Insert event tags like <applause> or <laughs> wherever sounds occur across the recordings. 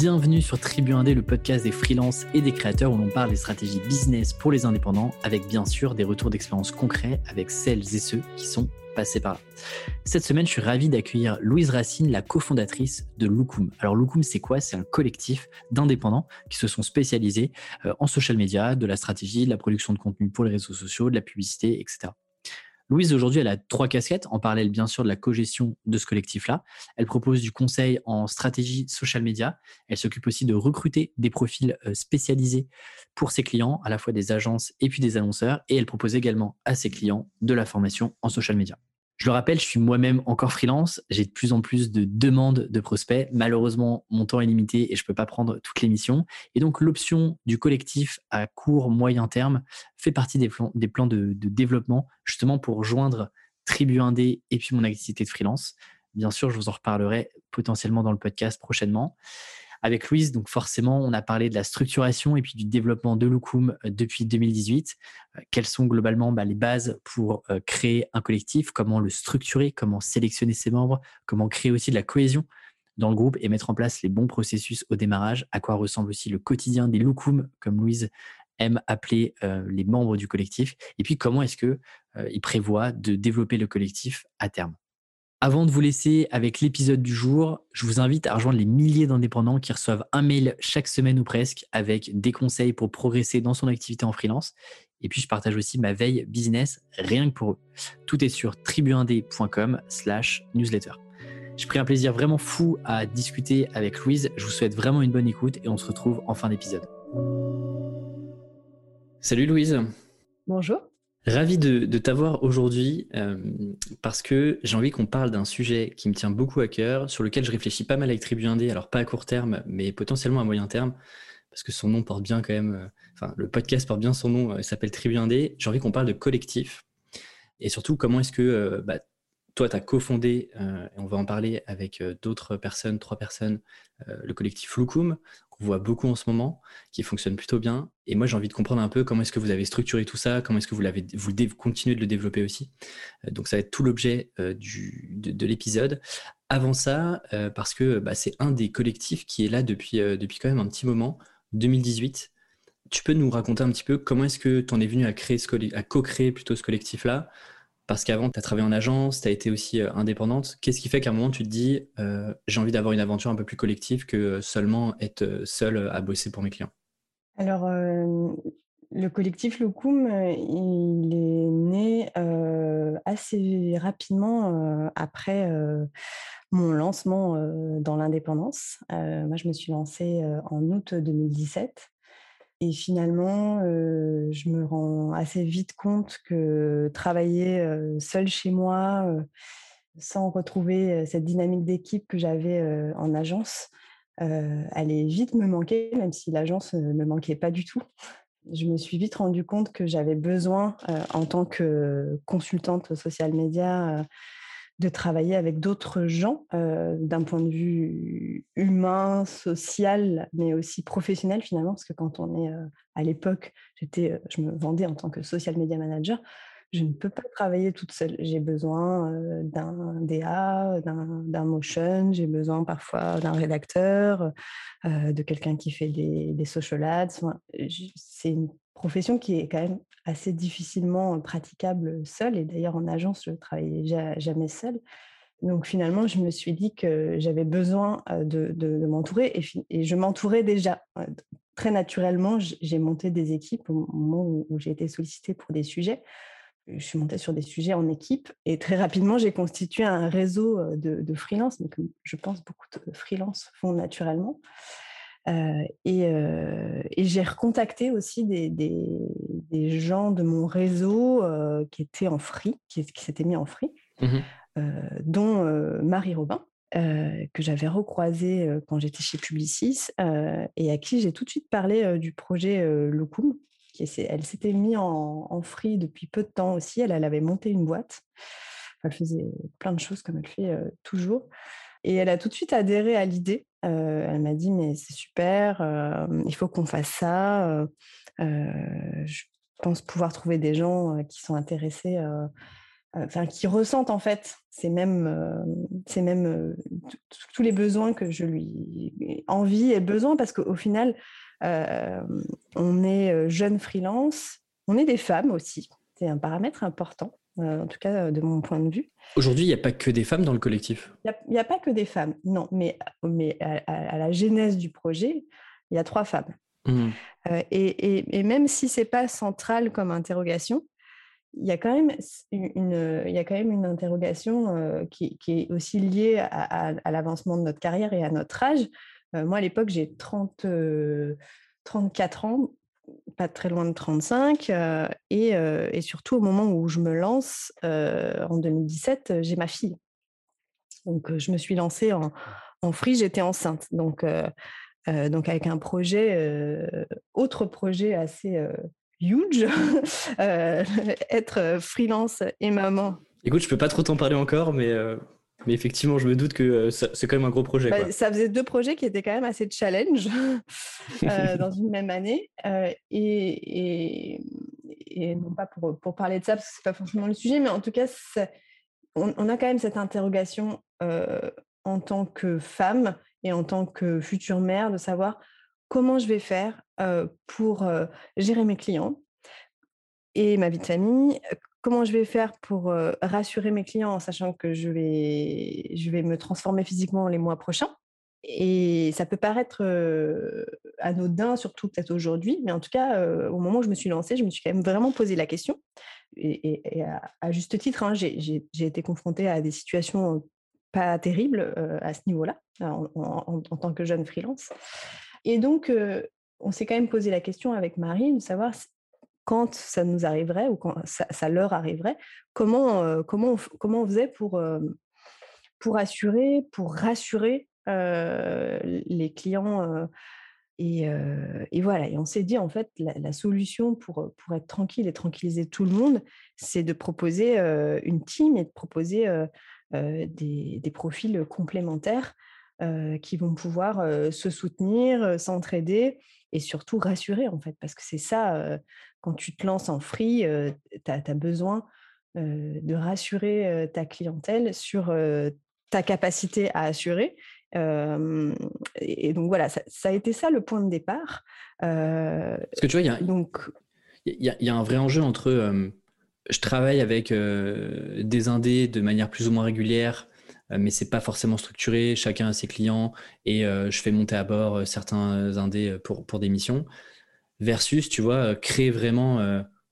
Bienvenue sur Tribu Indé, le podcast des freelances et des créateurs où l'on parle des stratégies business pour les indépendants avec bien sûr des retours d'expérience concrets avec celles et ceux qui sont passés par là. Cette semaine, je suis ravi d'accueillir Louise Racine, la cofondatrice de Loukoum. Alors Loukoum, c'est quoi? C'est un collectif d'indépendants qui se sont spécialisés euh, en social media, de la stratégie, de la production de contenu pour les réseaux sociaux, de la publicité, etc. Louise, aujourd'hui, elle a trois casquettes, en parallèle bien sûr de la co-gestion de ce collectif-là. Elle propose du conseil en stratégie social media. Elle s'occupe aussi de recruter des profils euh, spécialisés pour ses clients, à la fois des agences et puis des annonceurs. Et elle propose également à ses clients de la formation en social media. Je le rappelle, je suis moi-même encore freelance. J'ai de plus en plus de demandes de prospects. Malheureusement, mon temps est limité et je ne peux pas prendre toutes les missions. Et donc, l'option du collectif à court, moyen terme fait partie des plans, de, de, développement, justement pour joindre Tribu Indé et puis mon activité de freelance. Bien sûr, je vous en reparlerai potentiellement dans le podcast prochainement avec Louise. Donc forcément, on a parlé de la structuration et puis du développement de Lookum euh, depuis 2018. Euh, quelles sont globalement bah, les bases pour euh, créer un collectif, comment le structurer, comment sélectionner ses membres, comment créer aussi de la cohésion dans le groupe et mettre en place les bons processus au démarrage, à quoi ressemble aussi le quotidien des Lookum, comme Louise aime appeler les membres du collectif, et puis comment est-ce qu'il prévoit de développer le collectif à terme? Avant de vous laisser avec l'épisode du jour, je vous invite à rejoindre les milliers d'indépendants qui reçoivent un mail chaque semaine ou presque avec des conseils pour progresser dans son activité en freelance. Et puis, je partage aussi ma veille business rien que pour eux. Tout est sur tribuindé.com slash newsletter. J'ai pris un plaisir vraiment fou à discuter avec Louise. Je vous souhaite vraiment une bonne écoute et on se retrouve en fin d'épisode. Salut Louise. Bonjour. Ravi de, t'avoir aujourd'hui euh, parce que j'ai envie qu'on parle d'un sujet qui me tient beaucoup à cœur, sur lequel je réfléchis pas mal avec Tribu Indé, alors pas à court terme, mais potentiellement à moyen terme, parce que son nom porte bien quand même, euh, enfin le podcast porte bien son nom, euh, il s'appelle Tribu Indé. J'ai envie qu'on parle de collectif et surtout comment est-ce que bah, toi, tu as cofondé, et on va en parler avec d'autres personnes, trois personnes, le collectif Lukum, voit beaucoup en ce moment, qui fonctionne plutôt bien. Et moi, j'ai envie de comprendre un peu comment est-ce que vous avez structuré tout ça, comment est-ce que vous, l'avez, vous continuez de le développer aussi. Euh, donc, ça va être tout l'objet euh, de, l'épisode. Avant ça, euh, parce que bah, c'est un des collectifs qui est là depuis, depuis quand même un petit moment, 2018. Tu peux nous raconter un petit peu comment est-ce que tu en es venu à, créer ce, à co-créer plutôt ce collectif-là? Parce qu'avant, tu as travaillé en agence, tu as été aussi euh, indépendante. Qu'est-ce qui fait qu'à un moment, tu te dis, euh, j'ai envie d'avoir une aventure un peu plus collective que seulement être euh, seul à bosser pour mes clients? Alors, le collectif Locum, il est né assez rapidement après mon lancement dans l'indépendance. moi, je me suis lancée en août 2017. Et finalement, je me rends assez vite compte que travailler seul chez moi, sans retrouver cette dynamique d'équipe que j'avais en agence, allait vite me manquer, même si l'agence ne me manquait pas du tout. Je me suis vite rendu compte que j'avais besoin, en tant que consultante social média, de travailler avec d'autres gens euh, d'un point de vue humain, social, mais aussi professionnel finalement, parce que quand on est euh, à l'époque, j'étais, euh, je me vendais en tant que social media manager, je ne peux pas travailler toute seule. J'ai besoin d'un DA, d'un motion, j'ai besoin parfois d'un rédacteur, de quelqu'un qui fait des, des social ads. c'est profession qui est quand même assez difficilement praticable seule. Et d'ailleurs, en agence, je ne travaillais jamais seule. Donc finalement, je me suis dit que j'avais besoin de, de, m'entourer et, je m'entourais déjà. Très naturellement, j'ai monté des équipes au moment où, j'ai été sollicitée pour des sujets. Je suis montée sur des sujets en équipe et très rapidement, j'ai constitué un réseau de, de freelance, mais que je pense beaucoup de freelance font naturellement. Euh, euh, et, j'ai recontacté aussi des, des, gens de mon réseau euh, qui étaient en free, qui, s'étaient mis en free, mmh dont Marie Robin, que j'avais recroisé quand j'étais chez Publicis et à qui j'ai tout de suite parlé du projet Locum. Qui elle s'était mise en, en, free depuis peu de temps aussi. Elle, elle avait monté une boîte. Elle faisait plein de choses comme elle fait toujours. Et elle a tout de suite adhéré à l'idée. Elle m'a dit, mais c'est super, il faut qu'on fasse ça. je pense pouvoir trouver des gens qui sont intéressés enfin, qui ressentent en fait ces mêmes, ces mêmes tous les besoins que je lui envie et besoin, parce qu'au final, on est jeune freelance, on est des femmes aussi. C'est un paramètre important, en tout cas de mon point de vue. Aujourd'hui, il n'y a pas que des femmes dans le collectif? Il n'y a, pas que des femmes, non, mais, mais à, la genèse du projet, il y a trois femmes. Mmh. Et, et, même si ce n'est pas central comme interrogation, il y a quand même une, il y a quand même une interrogation qui, qui, est aussi liée à, l'avancement de notre carrière et à notre âge. moi, à l'époque, j'ai 30, 34 ans, pas très loin de 35, et, et, surtout au moment où je me lance, en 2017, j'ai ma fille. Donc, je me suis lancée en, en free, j'étais enceinte. Donc, donc avec un projet, autre projet assez huge, <laughs> euh, <laughs> être euh, freelance et maman. Écoute, je peux pas trop t'en parler encore, mais, euh, mais effectivement, je me doute que c'est quand même un gros projet. Bah, ça faisait deux projets qui étaient quand même assez challenge <laughs> dans une même année. Et, et, non pas pour, pour, parler de ça, parce que c'est pas forcément le sujet, mais en tout cas, on, on, a quand même cette interrogation en tant que femme et en tant que future mère de savoir comment je vais faire pour gérer mes clients et ma vie de famille, comment je vais faire pour rassurer mes clients en sachant que je vais, je vais me transformer physiquement les mois prochains. Et ça peut paraître anodin, surtout peut-être aujourd'hui, mais en tout cas, au moment où je me suis lancée, je me suis quand même vraiment posé la question. Et, à, juste titre, hein, j'ai été confrontée à des situations pas terribles à ce niveau-là, en, tant que jeune freelance. Et donc, on s'est quand même posé la question avec Marie de savoir quand ça nous arriverait ou quand ça, leur arriverait, comment, comment, on, comment on faisait pour, pour assurer, pour rassurer les clients. Et, voilà, et on s'est dit, en fait, la, solution pour, pour être tranquille et tranquilliser tout le monde, c'est de proposer une team et de proposer des, profils complémentaires qui vont pouvoir se soutenir, s'entraider et surtout rassurer en fait, parce que c'est ça, quand tu te lances en free, tu as, besoin de rassurer ta clientèle sur ta capacité à assurer. et, donc voilà, ça, a été ça le point de départ. parce que tu vois, il y a, donc... y, y a un vrai enjeu entre je travaille avec des indés de manière plus ou moins régulière euh, mais c'est pas forcément structuré. Chacun a ses clients et euh, je fais monter à bord euh, certains indés pour, pour des missions. Versus, tu vois, créer vraiment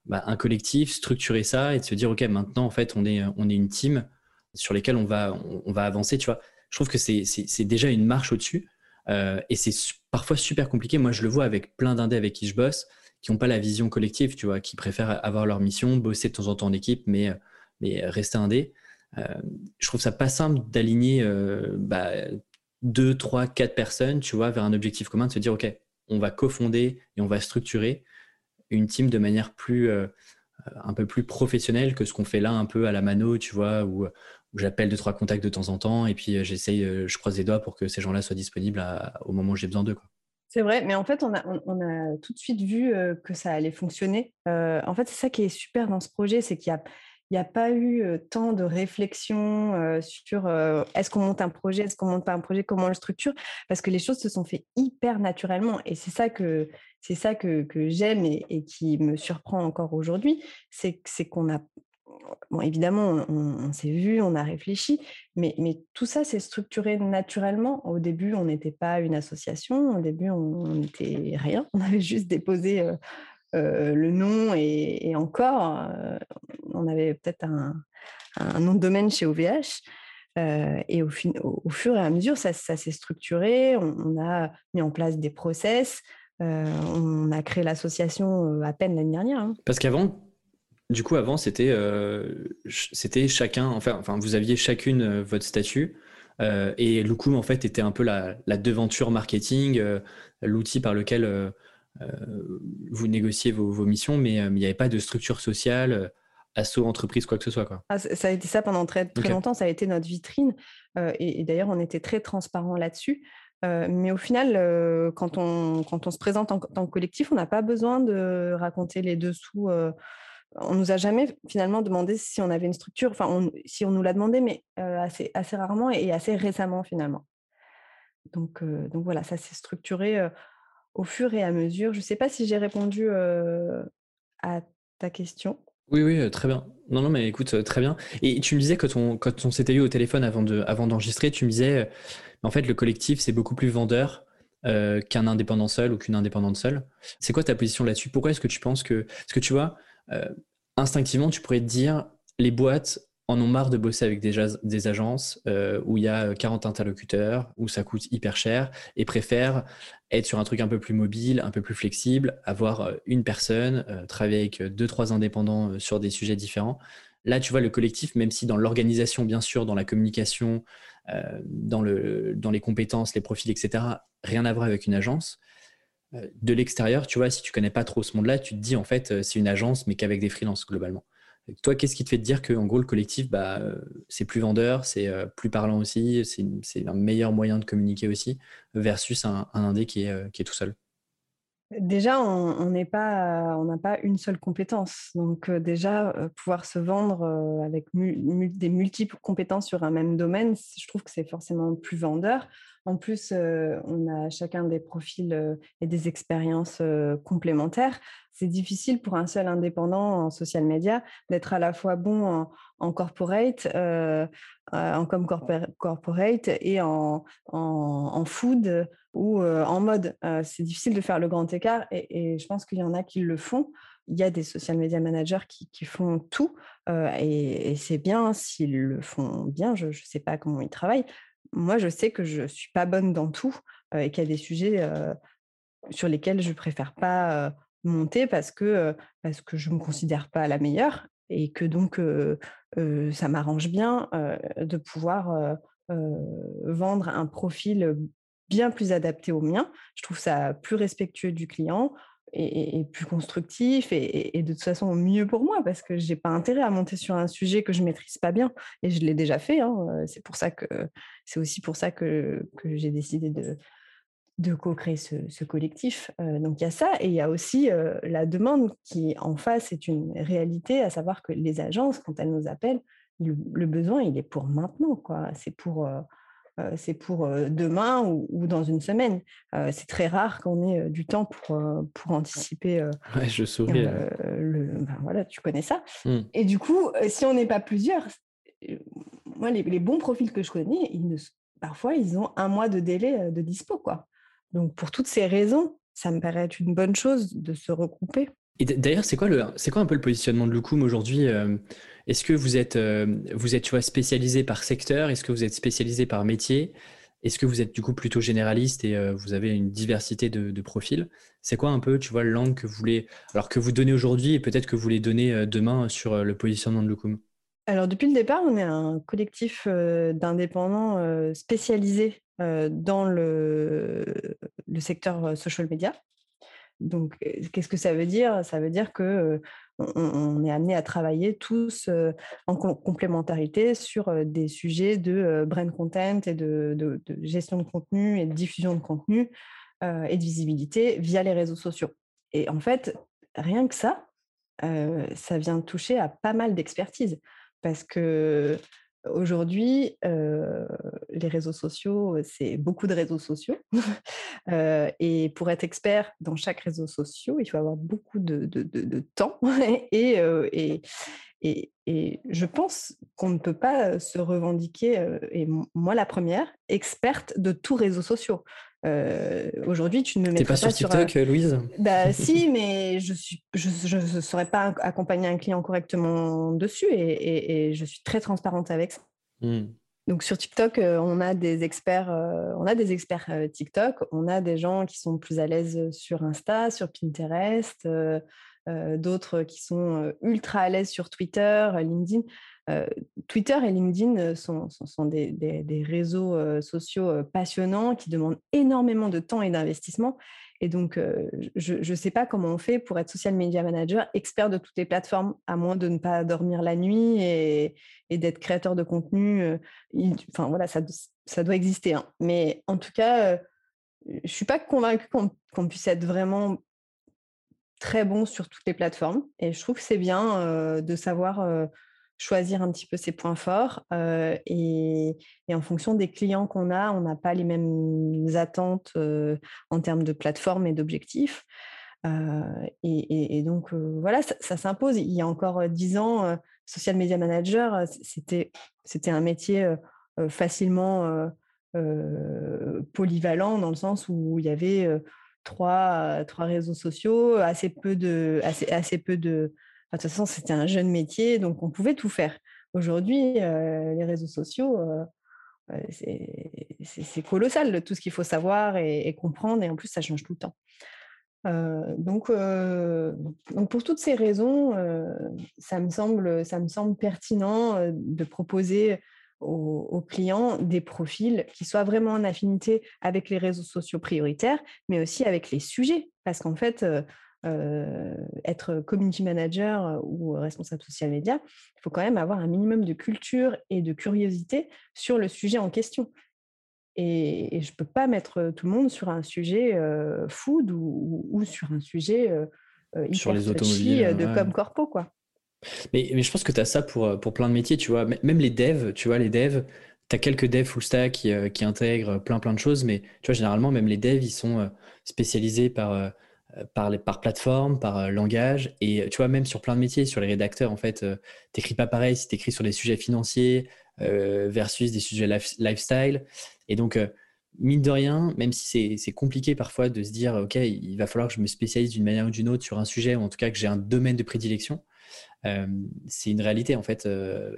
bah, un collectif, structurer ça et de se dire, OK, maintenant, en fait, on est, on est une team sur lesquelles on va, on, va avancer, tu vois. Je trouve que c'est déjà une marche au-dessus et c'est parfois super compliqué. Moi, je le vois avec plein d'indés avec qui je bosse qui n'ont pas la vision collective, tu vois, qui préfèrent avoir leur mission, bosser de temps en temps en équipe, mais, mais rester indé. Euh, je trouve ça pas simple d'aligner euh, bah, deux, trois, quatre personnes, tu vois, vers un objectif commun, de se dire, OK, on va cofonder et on va structurer une team de manière plus, euh, un peu plus professionnelle que ce qu'on fait là, un peu à la mano, tu vois, où, j'appelle deux, trois contacts de temps en temps et puis j'essaye, je croise les doigts pour que ces gens-là soient disponibles au moment où j'ai besoin d'eux. C'est vrai, mais en fait, on a, on, a, tout de suite vu que ça allait fonctionner. en fait, c'est ça qui est super dans ce projet, c'est qu'il y a, il n'y a pas eu tant de réflexion sur est-ce qu'on monte un projet, est-ce qu'on monte pas un projet, comment on le structure, parce que les choses se sont fait hyper naturellement. Et c'est ça que c'est ça que, que j'aime et, qui me surprend encore aujourd'hui, c'est qu'on a Bon, évidemment, on, s'est vu, on a réfléchi, mais, mais tout ça s'est structuré naturellement. Au début, on n'était pas une association, au début, on n'était rien. On avait juste déposé le nom et, encore, on avait peut-être un, nom de domaine chez OVH. et au, fur et à mesure, ça, s'est structuré. On, a mis en place des process. on a créé l'association à peine l'année dernière. Hein. Parce qu'avant, du coup, avant, c'était c'était chacun, enfin, enfin, vous aviez chacune votre statut. et Loukoum, en fait, était un peu la, devanture marketing, l'outil par lequel euh, vous négociez vos, missions, mais euh, il n'y avait pas de structure sociale, euh, assaut entreprise, quoi que ce soit. Quoi. Ah, ça a été ça pendant très, très longtemps, ça a été notre vitrine. et, d'ailleurs, on était très transparent là-dessus. mais au final, quand, on, quand on se présente en tant que collectif, on n'a pas besoin de raconter les dessous on nous a jamais finalement demandé si on avait une structure. Enfin, si on nous l'a demandé, mais assez, assez rarement et assez récemment finalement. Donc, donc voilà, ça s'est structuré au fur et à mesure. Je ne sais pas si j'ai répondu à ta question. Oui, oui, très bien. Non, non, mais écoute, très bien. Et tu me disais, quand on, quand on s'était eu au téléphone avant, de, avant d'enregistrer, tu me disais, en fait, le collectif, c'est beaucoup plus vendeur qu'un indépendant seul ou qu'une indépendante seule. C'est quoi ta position là-dessus? Pourquoi est-ce que tu penses que... Parce que tu vois, instinctivement, tu pourrais te dire, les boîtes en ont marre de bosser avec des, des agences euh, où il y a 40 interlocuteurs, où ça coûte hyper cher, et préfèrent être sur un truc un peu plus mobile, un peu plus flexible, avoir euh, une personne, euh, travailler avec deux, trois indépendants sur des sujets différents. Là, tu vois, le collectif, même si dans l'organisation, bien sûr, dans la communication, dans, le, dans les compétences, les profils, etc., rien à voir avec une agence, de l'extérieur, tu vois, si tu connais pas trop ce monde-là, tu te dis, en fait, c'est une agence, mais qu'avec des freelances, globalement. Toi, qu'est-ce qui te fait te dire que, en gros, le collectif, bah, euh, c'est plus vendeur, c'est euh, plus parlant aussi, c'est un meilleur moyen de communiquer aussi, versus un, indé qui est, euh, qui est tout seul? Déjà, on n'a pas une seule compétence. Donc déjà, pouvoir se vendre avec des multiples compétences sur un même domaine, je trouve que c'est forcément plus vendeur. En plus, on a chacun des profils et des expériences complémentaires. C'est difficile pour un seul indépendant en social media d'être à la fois bon en, corporate, en com corporate et en, en, food ou en mode. c'est difficile de faire le grand écart et, je pense qu'il y en a qui le font il y a des social media managers qui, font tout et, et c'est bien s'ils le font bien. Je ne sais pas comment ils travaillent, moi, je sais que je ne suis pas bonne dans tout et qu'il y a des sujets sur lesquels je préfère pas monter parce que, parce que je ne me considère pas la meilleure et que donc ça m'arrange bien de pouvoir vendre un profil bien plus adapté au mien. Je trouve ça plus respectueux du client, et, plus constructif et, de toute façon mieux pour moi parce que j'ai pas intérêt à monter sur un sujet que je maîtrise pas bien et je l'ai déjà fait. Hein, c'est c'est aussi pour ça que j'ai décidé de, de co-créer ce, collectif. donc il y a ça et il y a aussi la demande qui en face est une réalité, à savoir que les agences quand elles nous appellent, le, le besoin il est pour maintenant quoi. C'est pour c'est pour demain ou, dans une semaine. c'est très rare qu'on ait du temps pour, pour anticiper. ouais, je souris. Le, ben voilà, tu connais ça. Mmh. Et du coup, si on n'est pas plusieurs, moi, les, bons profils que je connais, ils ne, parfois, ils ont un mois de délai de dispo. Quoi. Donc, pour toutes ces raisons, ça me paraît être une bonne chose de se regrouper. Et d'ailleurs, c'est quoi, le, c'est quoi un peu le positionnement de Lucum aujourd'hui est-ce que vous êtes, euh, vous êtes tu vois, spécialisé par secteur? Est-ce que vous êtes spécialisé par métier? Est-ce que vous êtes du coup plutôt généraliste et euh, vous avez une diversité de, profils? C'est quoi un peu, tu vois, le langue que vous voulez, alors que vous donnez aujourd'hui et peut-être que vous voulez donner euh, demain sur le positionnement de Lucum alors depuis le départ, on est un collectif d'indépendants spécialisés dans le, secteur social media. Donc, qu'est-ce que ça veut dire? Ça veut dire que on, est amené à travailler tous en complémentarité sur des sujets de brand content et de, gestion de contenu et de diffusion de contenu et de visibilité via les réseaux sociaux. Et en fait, rien que ça, ça vient toucher à pas mal d'expertise parce que Aujourd'hui, les réseaux sociaux, c'est beaucoup de réseaux sociaux. <laughs> et pour être expert dans chaque réseau social, il faut avoir beaucoup de, temps. <laughs> et, je pense qu'on ne peut pas se revendiquer, et moi la première, experte de tous réseaux sociaux. Aujourd'hui, tu ne me mets pas, sur TikTok, Louise? Bah si, <laughs> mais je je, saurais pas accompagner un client correctement dessus et, et, je suis très transparente avec ça. Mmh. Donc sur TikTok, on a des experts, on a des experts TikTok, on a des gens qui sont plus à l'aise sur Insta, sur Pinterest, d'autres qui sont ultra à l'aise sur Twitter, LinkedIn. Twitter et LinkedIn sont, sont, des, réseaux sociaux passionnants qui demandent énormément de temps et d'investissement. Et donc, je ne sais pas comment on fait pour être social media manager, expert de toutes les plateformes, à moins de ne pas dormir la nuit et, d'être créateur de contenu. enfin, voilà, ça, ça doit exister. Hein. Mais en tout cas, je ne suis pas convaincue qu'on puisse être vraiment très bon sur toutes les plateformes. Et je trouve que c'est bien de savoir choisir un petit peu ses points forts. Et, en fonction des clients qu'on a, on n'a pas les mêmes attentes en termes de plateforme et d'objectifs. Et, donc, voilà, ça, s'impose. Il y a encore dix ans, social media manager, c'était, c'était un métier facilement polyvalent dans le sens où il y avait trois, trois réseaux sociaux, assez peu de, assez, assez peu de, de toute façon, c'était un jeune métier, donc on pouvait tout faire. Aujourd'hui, les réseaux sociaux, c'est colossal tout ce qu'il faut savoir et, comprendre, et en plus, ça change tout le temps. donc, pour toutes ces raisons, ça, me semble, ça me semble pertinent de proposer aux, clients des profils qui soient vraiment en affinité avec les réseaux sociaux prioritaires, mais aussi avec les sujets. Parce qu'en fait, être community manager ou responsable social média, il faut quand même avoir un minimum de culture et de curiosité sur le sujet en question. Et, je ne peux pas mettre tout le monde sur un sujet food ou, sur un sujet sur les automobiles de comme corpo quoi. Mais, mais, je pense que tu as ça pour, pour plein de métiers, tu vois. Même les devs, tu vois, les devs, tu as quelques devs full stack qui, qui, intègrent plein plein de choses, mais tu vois, généralement, même les devs, ils sont spécialisés par euh, par, plateforme, par euh, langage. Et tu vois, même sur plein de métiers, sur les rédacteurs, en fait, euh, t'écris pas pareil si t'écris sur des sujets financiers versus des sujets lifestyle. Et donc, mine de rien, même si c'est compliqué parfois de se dire, OK, il va falloir que je me spécialise d'une manière ou d'une autre sur un sujet, ou en tout cas que j'ai un domaine de prédilection, c'est une réalité, en fait.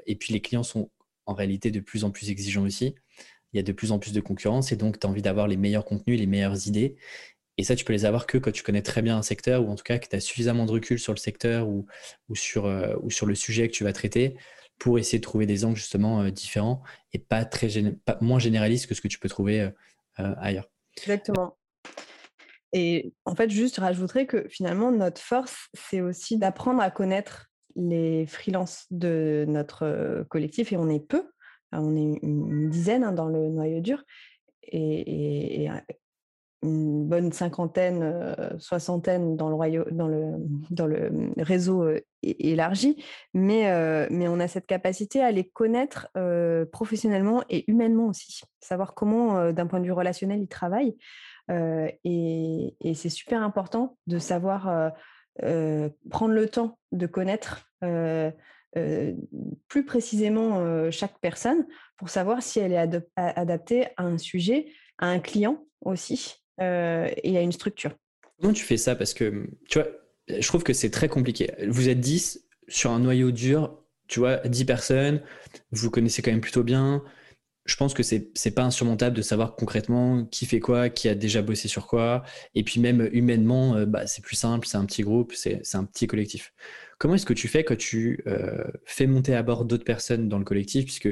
et puis, les clients sont en réalité de plus en plus exigeants aussi. Il y a de plus en plus de concurrence et donc tu as envie d'avoir les meilleurs contenus, les meilleures idées. Et ça, tu peux les avoir que quand tu connais très bien un secteur, ou en tout cas que tu as suffisamment de recul sur le secteur ou, euh, sur le sujet que tu vas traiter pour essayer de trouver des angles justement euh, différents et pas, très moins généralistes que ce que tu peux trouver euh, ailleurs. Exactement. Et en fait, juste rajouterais que finalement, notre force, c'est aussi d'apprendre à connaître les freelances de notre collectif, et on est peu, on est une dizaine hein, dans le noyau dur. Et, une bonne cinquantaine, soixantaine dans le, réseau élargi, mais, mais on a cette capacité à les connaître professionnellement et humainement aussi, savoir comment, d'un point de vue relationnel, ils travaillent. et c'est super important de savoir prendre le temps de connaître plus précisément chaque personne pour savoir si elle est adaptée à un sujet, à un client aussi, euh, et a une structure. Comment tu fais ça? Parce que, tu vois, je trouve que c'est très compliqué. Vous êtes 10 sur un noyau dur, tu vois, 10 personnes, vous vous connaissez quand même plutôt bien. Je pense que c'est n'est pas insurmontable de savoir concrètement qui fait quoi, qui a déjà bossé sur quoi. Et puis même humainement, euh, bah, c'est plus simple, c'est un petit groupe, c'est un petit collectif. Comment est-ce que tu fais quand tu euh, fais monter à bord d'autres personnes dans le collectif? Puisque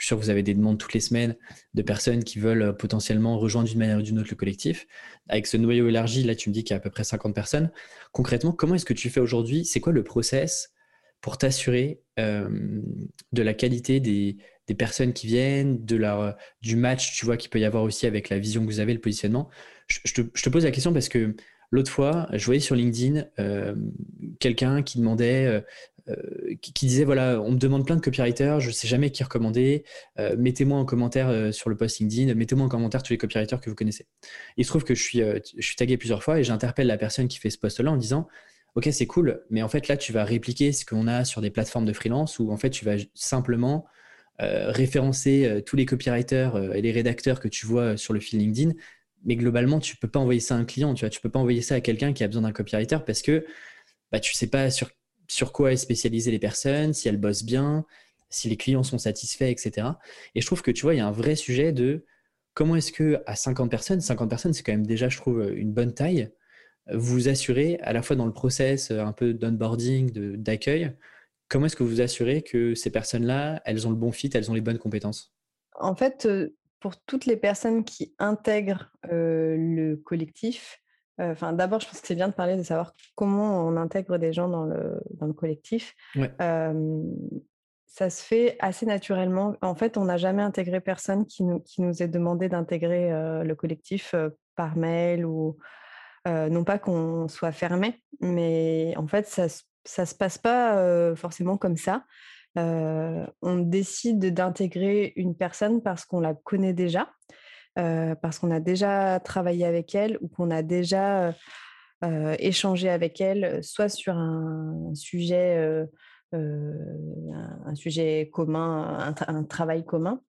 je suis sûr que vous avez des demandes toutes les semaines de personnes qui veulent euh, potentiellement rejoindre d'une manière ou d'une autre le collectif. Avec ce noyau élargi, là, tu me dis qu'il y a à peu près 50 personnes. Concrètement, comment est-ce que tu fais aujourd'hui? C'est quoi le process pour t'assurer euh, de la qualité des, personnes qui viennent, de leur, du match, tu vois, qu'il peut y avoir aussi avec la vision que vous avez, le positionnement? Je, te, pose la question parce que L'autre fois, je voyais sur LinkedIn euh, quelqu'un qui demandait euh, qui, disait voilà, on me demande plein de copywriters, je ne sais jamais qui recommander. Euh, mettez-moi en commentaire euh, sur le post LinkedIn, mettez-moi en commentaire tous les copywriters que vous connaissez. Il se trouve que je suis, je suis tagué plusieurs fois et j'interpelle la personne qui fait ce post-là en disant Ok, c'est cool, mais en fait là, tu vas répliquer ce qu'on a sur des plateformes de freelance où en fait, tu vas simplement référencer tous les copywriters et les rédacteurs que tu vois sur le fil LinkedIn. Mais globalement, tu peux pas envoyer ça à un client, tu vois, tu peux pas envoyer ça à quelqu'un qui a besoin d'un copywriter parce que bah, tu sais pas sur sur quoi est spécialisée les personnes, si elles bossent bien, si les clients sont satisfaits, etc. Et je trouve que tu vois, il y a un vrai sujet de comment est-ce que à 50 personnes, 50 personnes, c'est quand même déjà, je trouve, une bonne taille, vous assurez à la fois dans le process un peu d'onboarding, d'accueil, comment est-ce que vous assurez que ces personnes-là, elles ont le bon fit, elles ont les bonnes compétences? En fait, pour toutes les personnes qui intègrent le collectif, Enfin, d'abord, je pense que c'est bien de parler de savoir comment on intègre des gens dans le, dans le collectif. ça se fait assez naturellement. En fait, on n'a jamais intégré personne qui nous, qui nous ait demandé d'intégrer le collectif par mail ou, non pas qu'on soit fermé, mais en fait, ça ne se passe pas forcément comme ça. on décide d'intégrer une personne parce qu'on la connaît déjà, parce qu'on a déjà travaillé avec elle ou qu'on a déjà échangé avec elle, soit sur un sujet, un, sujet commun, un travail commun,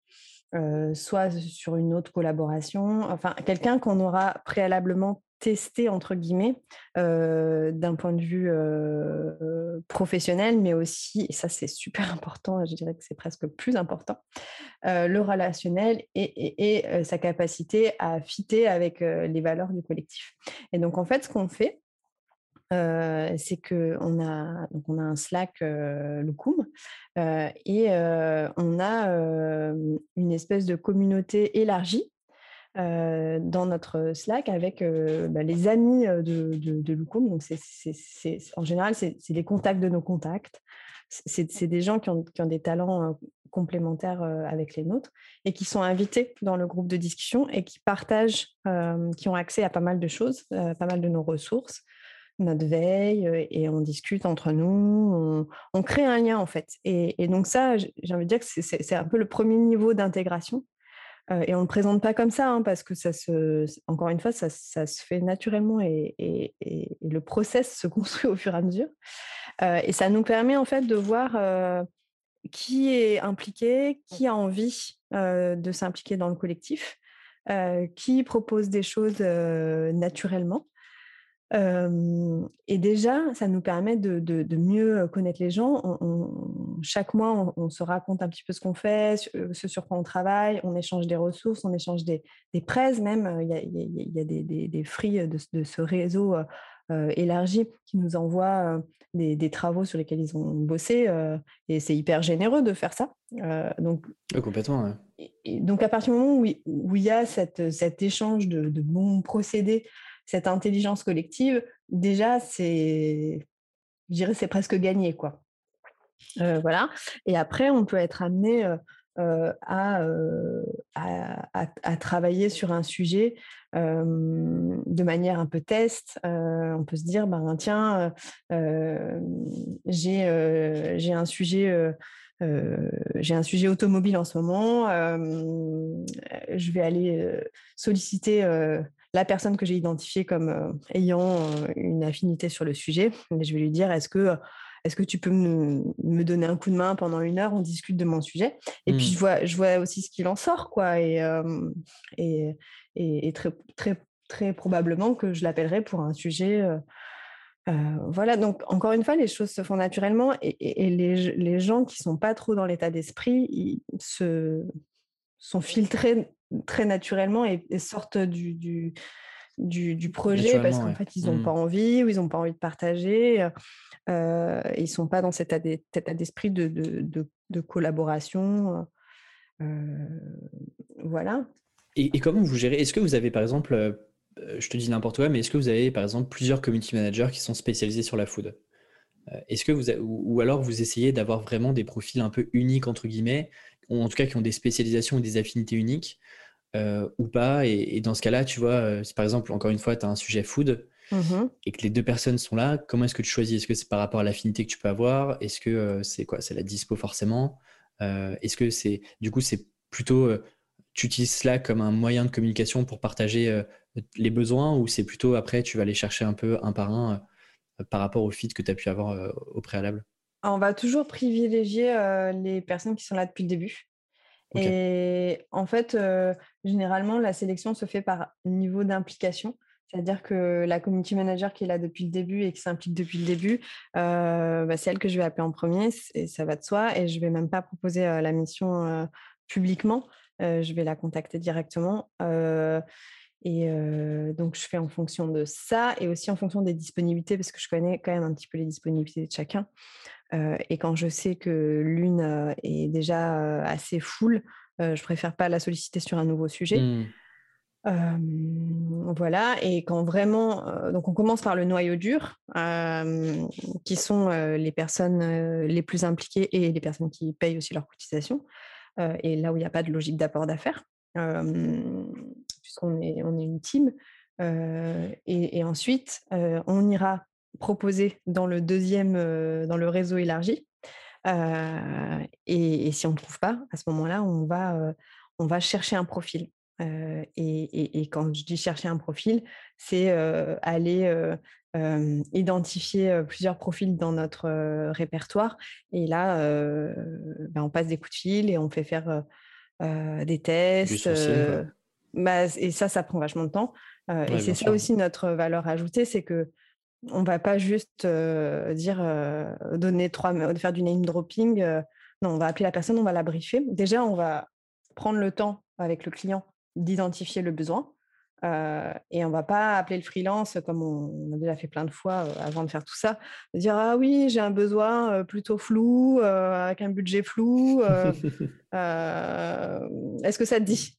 soit sur une autre collaboration, enfin quelqu'un qu'on aura préalablement testé entre guillemets d'un point de vue professionnel, mais aussi, et ça c'est super <laughs> important, je dirais que c'est presque plus important, le relationnel et, sa capacité à fitter avec les valeurs du collectif. Et donc en fait, ce qu'on fait, c'est qu'on a, a un Slack euh, Lucum et on a une espèce de communauté élargie dans notre Slack avec bah, les amis de, de, Lucum. Donc en général, c'est, les contacts de nos contacts. C'est, des gens qui ont des talents complémentaires avec les nôtres et qui sont invités dans le groupe de discussion et qui partagent, qui ont accès à pas mal de choses, pas mal de nos ressources notre veille et on discute entre nous, on, crée un lien en fait. Et, donc ça, j'ai envie de dire que c'est un peu le premier niveau d'intégration. Et on ne le présente pas comme ça, hein, parce que ça se, encore une fois, ça, se fait naturellement et, le process se <laughs> construit au fur et à mesure. et ça nous permet en fait de voir qui est impliqué, qui a envie de s'impliquer dans le collectif, qui propose des choses naturellement et déjà, ça nous permet de, mieux connaître les gens. chaque mois, on, se raconte un petit peu ce qu'on fait, ce sur quoi on travaille, on échange des ressources, on échange des, des même. Il y a, des, des, de, ce réseau élargi qui nous envoient des, travaux sur lesquels ils ont bossé. et c'est hyper généreux de faire ça. donc, complètement. donc, à partir du moment où, où il y a cette, cet échange de, de bons procédés, cette intelligence collective, déjà, c'est, je c'est presque gagné, quoi. Euh, voilà. Et après, on peut être amené euh, euh, à, travailler sur un sujet de manière un peu test. on peut se dire, ben, tiens, j'ai un sujet. j'ai un sujet automobile en ce moment. je vais aller solliciter la personne que j'ai identifiée comme euh, ayant euh, une affinité sur le sujet. je vais lui dire est-ce que est-ce que tu peux me, donner un coup de main pendant une heure On discute de mon sujet? Et puis, je vois, je vois aussi ce qu'il en sort. quoi. Et, euh, et, et, très, très, très probablement que je l'appellerai pour un sujet. voilà, donc encore une fois, les choses se font naturellement et, les, les, gens qui sont pas trop dans l'état d'esprit, ils se, sont filtrés très naturellement et, sortent du, du, du, projet parce qu'en fait, ils n'ont mmh. pas envie ou ils n'ont pas envie de partager. Euh, ils ne sont pas dans cet état d'esprit de, de, de, collaboration. Euh, voilà. Et, comment vous gérez Est-ce que vous avez, par exemple, euh, je te dis n'importe quoi, mais est-ce que vous avez, par exemple, plusieurs community managers qui sont spécialisés sur la food? Est-ce que vous ou alors vous essayez d'avoir vraiment des profils un peu uniques entre guillemets ou en tout cas qui ont des spécialisations ou des affinités uniques, euh, ou pas. Et, dans ce cas-là, tu vois, euh, si par exemple, encore une fois, tu as un sujet food mmh et que les deux personnes sont là, comment est-ce que tu choisis? Est-ce que c'est par rapport à l'affinité que tu peux avoir? Est-ce que euh, c'est quoi? C'est la dispo forcément? Est-ce que c'est, du coup, c'est plutôt, tu utilises cela comme un moyen de communication pour partager les besoins ou c'est plutôt après, tu vas aller chercher un peu un par un par rapport au fit que tu as pu avoir au préalable? On va toujours privilégier les personnes qui sont là depuis le début. Et en fait, généralement, la sélection se fait par niveau d'implication. C'est-à-dire que la community manager qui est là depuis le début et qui s'implique depuis le début, bah, c'est elle que je vais appeler en premier, et ça va de soi. Et je ne vais même pas proposer la mission publiquement. je vais la contacter directement. Et donc, je fais en fonction de ça et aussi en fonction des disponibilités, parce que je connais quand même un petit peu les disponibilités de chacun. Et quand je sais que l'une est déjà assez full, je préfère pas la solliciter sur un nouveau sujet. Mmh. voilà, et quand vraiment, donc on commence par le noyau dur, qui sont les personnes les plus impliquées et les personnes qui payent aussi leur cotisation, et là où il n'y a pas de logique d'apport d'affaires puisqu'on est, on est une team. et, ensuite, on ira proposer dans le deuxième, dans le réseau élargi. Et, si on ne trouve pas, à ce moment-là, on va, on va chercher un profil. Et, quand je dis chercher un profil, c'est aller identifier plusieurs profils dans notre répertoire. Et là, ben, on passe des coups de fil et on fait faire des tests. Bah, et ça, ça prend vachement de temps. et c'est ça aussi notre valeur ajoutée, c'est que on va pas juste dire donner trois, faire du name dropping. non, on va appeler la personne, on va la briefer. Déjà, on va prendre le temps avec le client d'identifier le besoin. Euh, et on va pas appeler le freelance comme on, a déjà fait plein de fois euh, avant de faire tout ça, de dire ah oui j'ai un besoin euh, plutôt flou avec un budget flou. <laughs> Est-ce que ça te dit?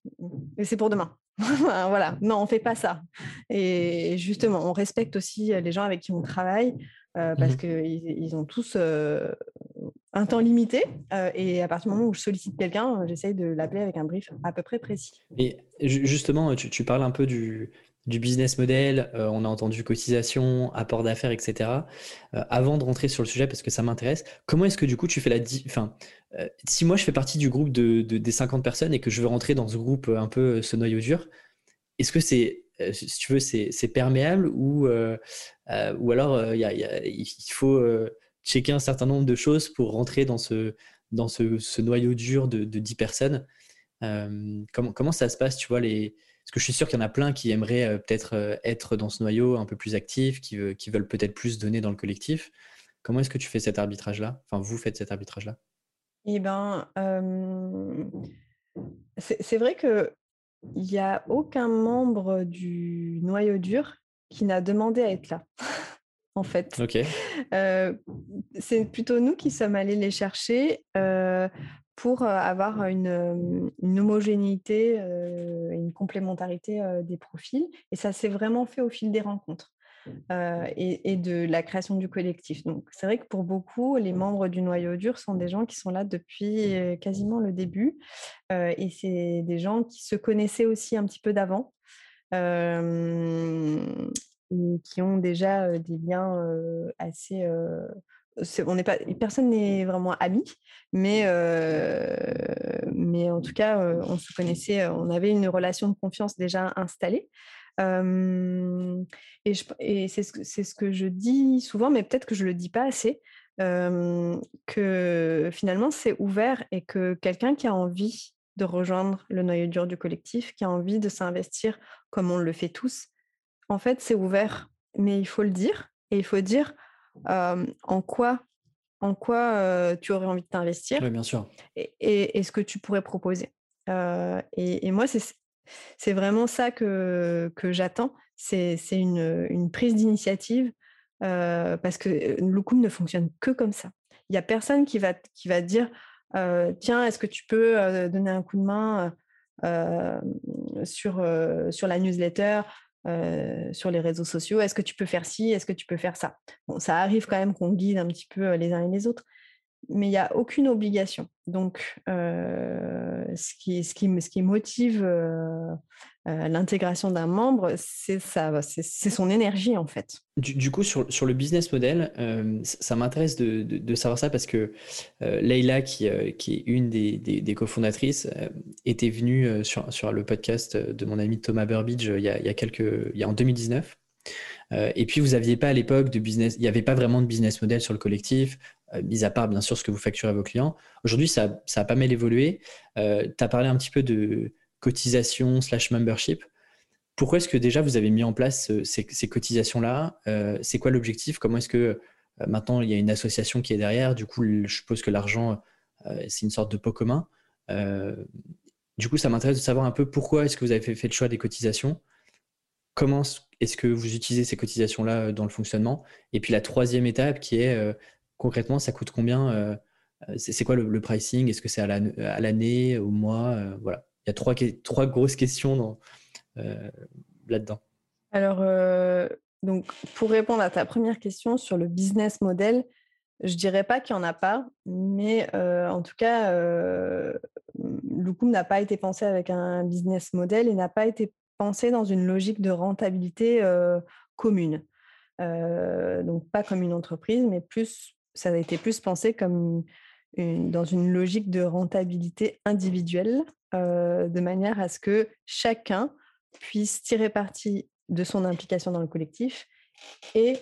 Et c'est pour demain. <laughs> voilà, non on fait pas ça. Et justement on respecte aussi les gens avec qui on travaille parce mmh qu'ils ils ont tous un temps limité. et à partir du moment où je sollicite quelqu'un, j'essaye de l'appeler avec un brief à peu près précis. Et justement, tu, parles un peu du, business model, on a entendu cotisation, apport d'affaires, etc. avant de rentrer sur le sujet, parce que ça m'intéresse, comment est-ce que du coup tu fais la... Enfin, si moi je fais partie du groupe de, des 50 personnes et que je veux rentrer dans ce groupe un peu ce noyau dur, est-ce que c'est, si tu veux, c'est perméable ou, ou alors il faut checker un certain nombre de choses pour rentrer dans ce, dans ce, noyau dur de, de 10 personnes. Euh, comment, comment ça se passe, tu vois les... Parce que je suis sûr qu'il y en a plein qui aimeraient euh, peut-être euh, être dans ce noyau un peu plus actif, qui, qui veulent peut-être plus donner dans le collectif. Comment est-ce que tu fais cet arbitrage-là? Enfin, vous faites cet arbitrage-là? Eh bien, c'est vrai qu'il n'y a aucun membre du noyau dur qui n'a demandé à être là. <laughs> en fait. c'est plutôt nous qui sommes allés les chercher pour avoir une, homogénéité, une complémentarité des profils. Et ça s'est vraiment fait au fil des rencontres. Et, de la création du collectif. Donc, c'est vrai que pour beaucoup, les membres du noyau dur sont des gens qui sont là depuis quasiment le début. et c'est des gens qui se connaissaient aussi un petit peu d'avant qui ont déjà des liens assez on n'est pas personne n'est vraiment ami mais mais en tout cas on se connaissait on avait une relation de confiance déjà installée et, et c'est ce, ce, que je dis souvent mais peut-être que je le dis pas assez que finalement c'est ouvert et que quelqu'un qui a envie de rejoindre le noyau dur du collectif qui a envie de s'investir comme on le fait tous en fait, c'est ouvert, mais il faut le dire. Et il faut dire en quoi, en quoi tu aurais envie de t'investir. Oui, bien sûr. Et, ce que tu pourrais proposer. Et, moi, c'est vraiment ça que, j'attends. C'est une, prise d'initiative parce que Loukoum ne fonctionne que comme ça. Il n'y a personne qui va, dire Tiens, est-ce que tu peux donner un coup de main sur, sur la newsletter sur les réseaux sociaux? Est-ce que tu peux faire ci? Est-ce que tu peux faire ça Bon, ça arrive quand même qu'on guide un petit peu les uns et les autres, mais il n'y a aucune obligation. Donc, ce, qui, ce, qui, ce qui motive l'intégration d'un membre, c'est son énergie en fait. Du, coup, sur, sur, le business model, ça m'intéresse de, de, savoir ça parce que Leïla, qui, qui, est une des, des, cofondatrices, était venue sur, sur, le podcast de mon ami Thomas Burbidge il y a, il y a quelques, il y a en 2019. et puis, vous n'aviez pas à l'époque de business, il n'y avait pas vraiment de business model sur le collectif. Euh, mis à part bien sûr ce que vous facturez à vos clients. Aujourd'hui, ça, ça, a pas mal évolué. Euh, tu as parlé un petit peu de cotisation slash membership. Pourquoi est-ce que déjà vous avez mis en place ces, cotisations-là? Euh, C'est quoi l'objectif? Comment est-ce que maintenant il y a une association qui est derrière? Du coup, je suppose que l'argent, c'est une sorte de pot commun. du coup, ça m'intéresse de savoir un peu pourquoi est-ce que vous avez fait le choix des cotisations Comment est-ce que vous utilisez ces cotisations-là dans le fonctionnement? Et puis la troisième étape qui est concrètement, ça coûte combien euh, euh, C'est quoi le, pricing? Est-ce que c'est à l'année, au mois euh, Voilà. Il y a trois, grosses questions là-dedans. Alors, donc, pour répondre à ta première question sur le business model, je dirais pas qu'il n'y en a pas, mais en tout cas, euh, n'a pas été pensé avec un business model et n'a pas été pensé dans une logique de rentabilité commune. donc pas comme une entreprise, mais plus ça a été plus pensé comme dans une logique de rentabilité individuelle, de manière à ce que chacun puisse tirer parti de son implication dans le collectif et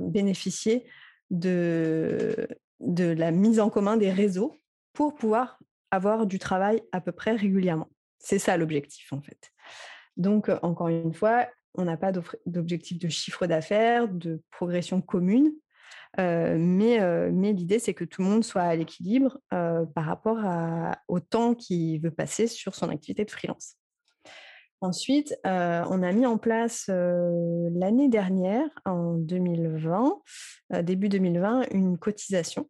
bénéficier de, de la mise en commun des réseaux pour pouvoir avoir du travail à peu près régulièrement. C'est ça l'objectif en fait. Donc, encore une fois, on n'a pas d'objectif de chiffre d'affaires, de progression commune, mais, mais l'idée, c'est que tout le monde soit à l'équilibre par rapport au temps qu'il veut passer sur son activité de freelance. Ensuite, on a mis en place l'année dernière, en 2020, début 2020, une cotisation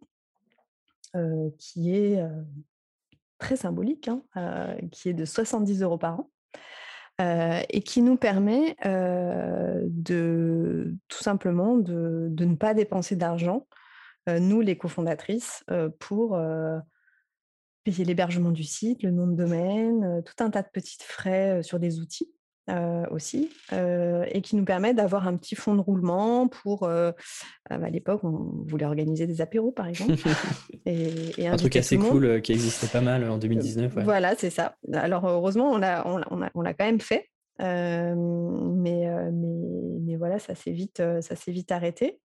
qui est très symbolique, hein, qui est de 70 euros par an. Et qui nous permet de tout simplement de, ne pas dépenser d'argent, nous les cofondatrices, pour payer l'hébergement du site, le nom de domaine, tout un tas de petits frais sur des outils aussi, et qui nous permet d'avoir un petit fonds de roulement pour, bah, à l'époque, on voulait organiser des apéros, par exemple. <laughs> et, un truc assez cool qui existait pas mal en 2019. Voilà, c'est ça. Alors, heureusement, on l'a on, on, quand même fait. mais, mais, mais, voilà, ça s'est vite, ça vite arrêté.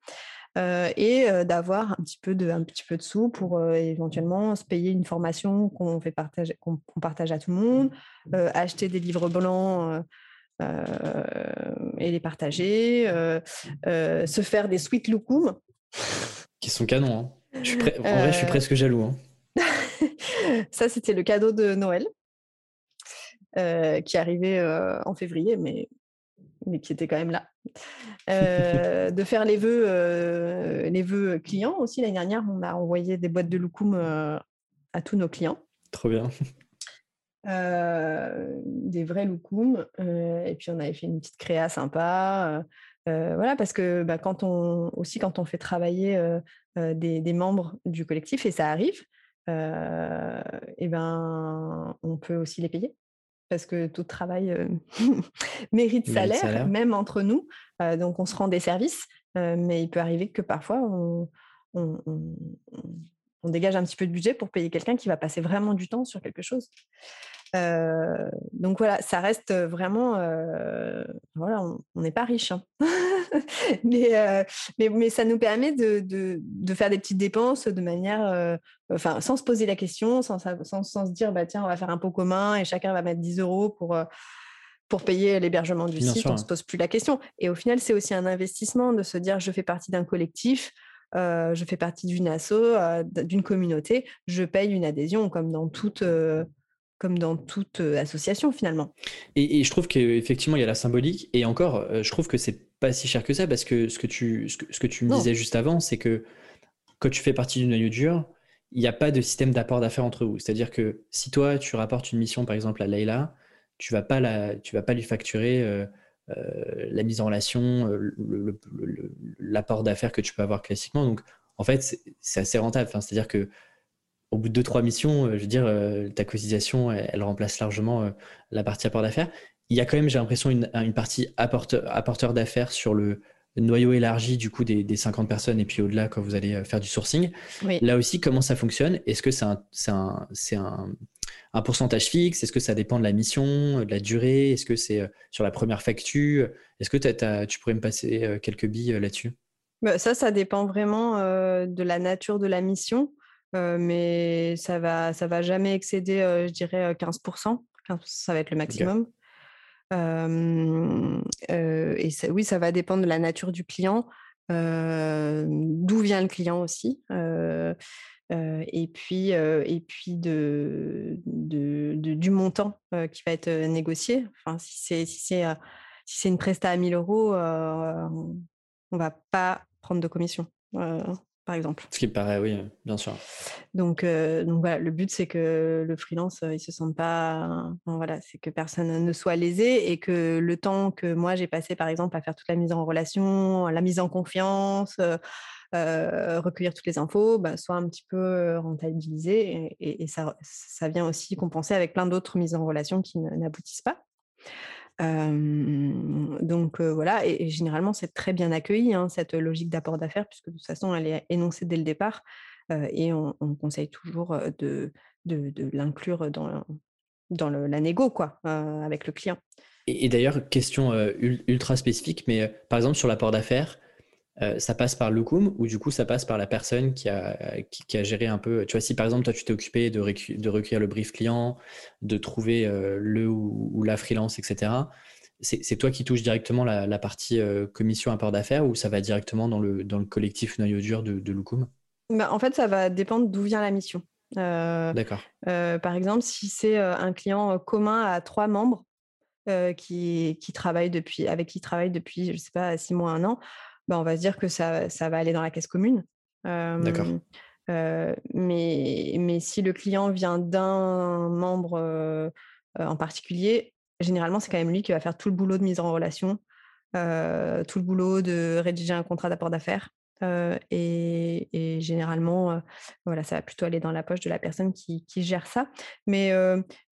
et d'avoir un petit peu de un petit peu de sous pour éventuellement se payer une formation qu'on fait partager qu'on partage à tout le monde, acheter des livres blancs et les partager, se faire des sweet loukoum. Qui sont canons. Hein. Je suis En vrai, je suis presque jaloux. Hein. <laughs> Ça, c'était le cadeau de Noël. qui arrivait en février, mais, mais qui était quand même là. de faire les vœux, les vœux clients aussi. L'année dernière, on a envoyé des boîtes de loukoum à tous nos clients. Trop bien. Des vrais loukoum. et puis on avait fait une petite créa sympa. voilà, parce que bah, quand on aussi quand on fait travailler des, membres du collectif et ça arrive, et ben on peut aussi les payer parce que tout travail <laughs> mérite salaire, même entre nous. donc on se rend des services, mais il peut arriver que parfois on, on dégage un petit peu de budget pour payer quelqu'un qui va passer vraiment du temps sur quelque chose. donc voilà, ça reste vraiment, voilà, on n'est pas riche, hein. <laughs> mais, mais, mais, ça nous permet de, de, faire des petites dépenses de manière, enfin, sans se poser la question, sans, sans, se dire, bah tiens, on va faire un pot commun et chacun va mettre 10 euros pour pour payer l'hébergement du site, on ne se pose plus la question. Et au final, c'est aussi un investissement de se dire, je fais partie d'un collectif, je fais partie d'une asso, d'une communauté, je paye une adhésion comme dans toute, comme dans toute association finalement. Et, je trouve qu'effectivement, il y a la symbolique. Et encore, je trouve que c'est pas si cher que ça parce que ce que tu, ce que, tu me disais juste avant, c'est que quand tu fais partie d'une noyau dur, il n'y a pas de système d'apport d'affaires entre vous. C'est-à-dire que si toi, tu rapportes une mission, par exemple, à Leïla, tu vas pas la, tu vas pas lui facturer la mise en relation, euh, l'apport d'affaires que tu peux avoir classiquement. Donc, en fait, c'est assez rentable. Enfin, C'est-à-dire que au bout de deux, trois missions, euh, je veux dire, ta cotisation, elle, remplace largement la partie apport d'affaires. Il y a quand même, j'ai l'impression, une, partie apporteur, apporteur d'affaires sur le, noyau élargi du coup des, 50 personnes et puis au-delà quand vous allez faire du sourcing. Là aussi, comment ça fonctionne? Est-ce que c'est un, un, un pourcentage fixe? Est-ce que ça dépend de la mission, euh, de la durée? Est-ce que c'est euh, sur la première facture? Est-ce que tu pourrais me passer euh, quelques billes là-dessus? Bah, Ça, ça dépend vraiment de la nature de la mission, mais ça va, ça va jamais excéder, je dirais, 15%. ça va être le maximum. et oui, ça va dépendre de la nature du client, d'où vient le client aussi et puis, et puis de, du montant qui va être négocié. Enfin, si c'est si c'est si une presta à 1000 euros, on va pas prendre de commission, par exemple. Ce qui paraît, oui, bien sûr. Donc, donc voilà, le but c'est que le freelance il se sente pas, voilà, c'est que personne ne soit lésé et que le temps que moi j'ai passé par exemple à faire toute la mise en relation, la mise en confiance recueillir toutes les infos, bah, soit un petit peu rentabilisé et, ça, ça, vient aussi compenser avec plein d'autres mises en relation qui n'aboutissent pas. donc voilà, et, généralement c'est très bien accueilli, hein, cette logique d'apport d'affaires, puisque de toute façon elle est énoncée dès le départ, et on, conseille toujours de, de, l'inclure dans, dans négo, quoi, avec le client. Et, d'ailleurs, question ultra spécifique, mais par exemple sur l'apport d'affaires, ça passe par le ou du coup ça passe par la personne qui a, qui, a géré un peu. Tu vois, si par exemple toi tu t'es occupé de, de, recueillir le brief client, de trouver le ou, la freelance, etc., c'est toi qui touches directement la, partie commission apport d'affaires ou ça va directement dans le, dans le collectif noyau dur de, de bah, En fait, ça va dépendre d'où vient la mission. D'accord. par exemple, si c'est un client commun à trois membres qui, qui travaillent depuis, avec qui travaille depuis, je ne sais pas, six mois, un an, bah, on va se dire que ça, ça va aller dans la caisse commune. D'accord. mais, mais si le client vient d'un membre en particulier, généralement, c'est quand même lui qui va faire tout le boulot de mise en relation, tout le boulot de rédiger un contrat d'apport d'affaires. et, généralement, voilà, ça va plutôt aller dans la poche de la personne qui, gère ça. Mais,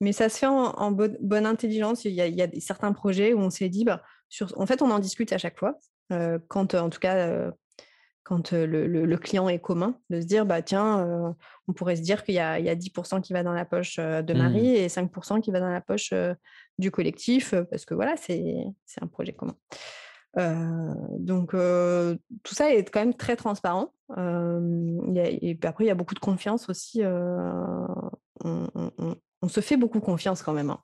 mais ça se fait en, bonne intelligence. Il y, a, il y, a, certains projets où on s'est dit, bah, sur, en fait, on en discute à chaque fois quand, en tout cas, quand le, client est commun, de se dire, bah, tiens, on pourrait se dire qu'il y, a 10% qui va dans la poche de mmh. Marie et 5% qui va dans la poche du collectif, parce que voilà, c'est un projet commun. donc, tout ça est quand même très transparent. et après, il y a beaucoup de confiance aussi. On, se fait beaucoup confiance quand même. Hein.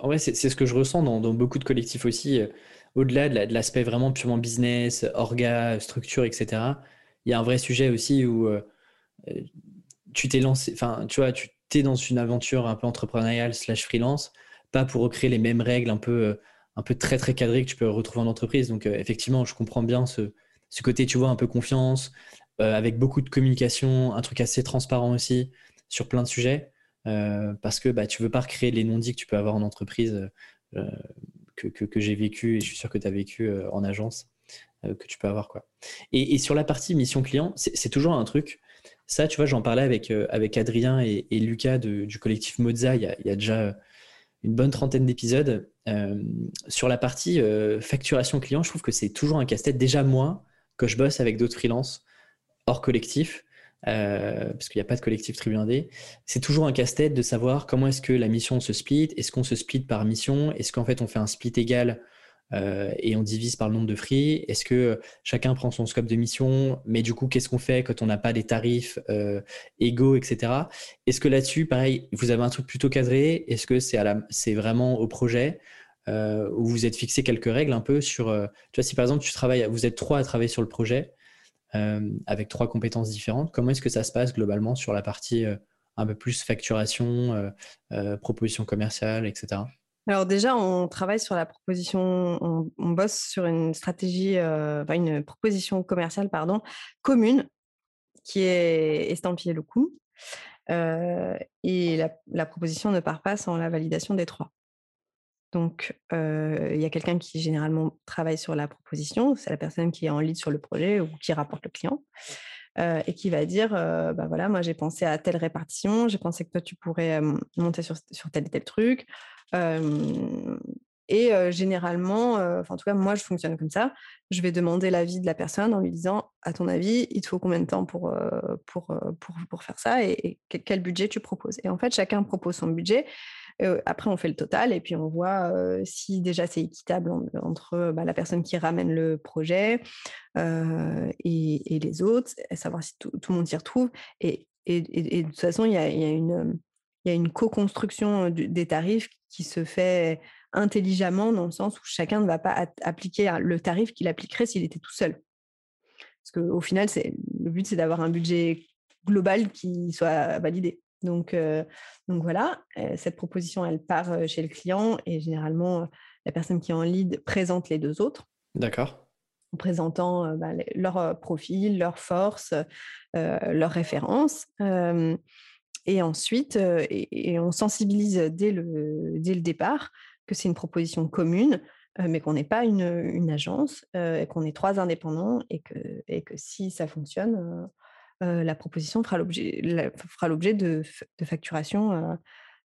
en vrai, c'est ce que je ressens dans, dans beaucoup de collectifs aussi au-delà de l'aspect vraiment purement business, orga, structure, etc., il y a un vrai sujet aussi où euh, tu t'es lancé, tu vois, tu t'es dans une aventure un peu entrepreneuriale slash freelance, pas pour recréer les mêmes règles un peu, euh, un peu très très cadrées que tu peux retrouver en entreprise. Donc, euh, effectivement, je comprends bien ce, ce, côté, tu vois, un peu confiance, avec beaucoup de communication, un truc assez transparent aussi sur plein de sujets, parce que bah, tu veux pas recréer les non-dits que tu peux avoir en entreprise que, que, j'ai vécu et je suis sûr que tu as vécu euh, en agence, euh, que tu peux avoir. Quoi. Et, sur la partie mission client, c'est toujours un truc. Ça, tu vois, j'en parlais avec, euh, avec Adrien et, Lucas du collectif Moza il y, a, il y a déjà une bonne trentaine d'épisodes. sur la partie facturation client, je trouve que c'est toujours un casse-tête. Déjà, moi, que je bosse avec d'autres freelances hors collectif, euh, parce qu'il n'y a pas de collectif tribu c'est toujours un casse-tête de savoir comment est-ce que la mission se split, est-ce qu'on se split par mission, est-ce qu'en fait on fait un split égal euh, et on divise par le nombre de free, est-ce que chacun prend son scope de mission, mais du coup qu'est-ce qu'on fait quand on n'a pas des tarifs euh, égaux, etc. Est-ce que là-dessus, pareil, vous avez un truc plutôt cadré, est-ce que c'est, vraiment au projet? Où vous êtes fixé quelques règles un peu sur, tu vois, si par exemple tu travailles, vous êtes trois à travailler sur le projet, avec trois compétences différentes. Comment est-ce que ça se passe globalement sur la partie euh, un peu plus facturation, euh, proposition commerciale, etc. Alors déjà, on travaille sur la proposition, on, bosse sur une stratégie, une proposition commerciale, pardon, commune, qui est estampillée le coût. et la, proposition ne part pas sans la validation des trois. Donc, il y a quelqu'un qui généralement travaille sur la proposition, c'est la personne qui est en lead sur le projet ou qui rapporte le client. et qui va dire bah voilà, moi j'ai pensé à telle répartition, j'ai pensé que toi tu pourrais monter sur, tel et tel truc. et généralement, en tout cas, moi je fonctionne comme ça. Je vais demander l'avis de la personne en lui disant À ton avis, il te faut combien de temps pour, pour, pour, faire ça et, quel budget tu proposes? Et en fait, chacun propose son budget après, on fait le total et puis on voit si déjà c'est équitable entre bah, la personne qui ramène le projet et, les autres, savoir si tout, le monde s'y retrouve. Et, de toute façon, il y a une co-construction des tarifs qui se fait intelligemment dans le sens où chacun ne va pas appliquer le tarif qu'il appliquerait s'il était tout seul. Parce qu'au final, le but, c'est d'avoir un budget global qui soit validé. Donc, donc voilà, cette proposition, elle part chez le client et généralement, la personne qui est en lead présente les deux autres. D'accord. En présentant bah, leur profil, leurs forces, leurs références. et ensuite, et, on sensibilise dès le, dès le départ que c'est une proposition commune, mais qu'on n'est pas une, une agence, et qu'on est trois indépendants et que, et que si ça fonctionne, la proposition fera l'objet, fera l'objet de, de facturation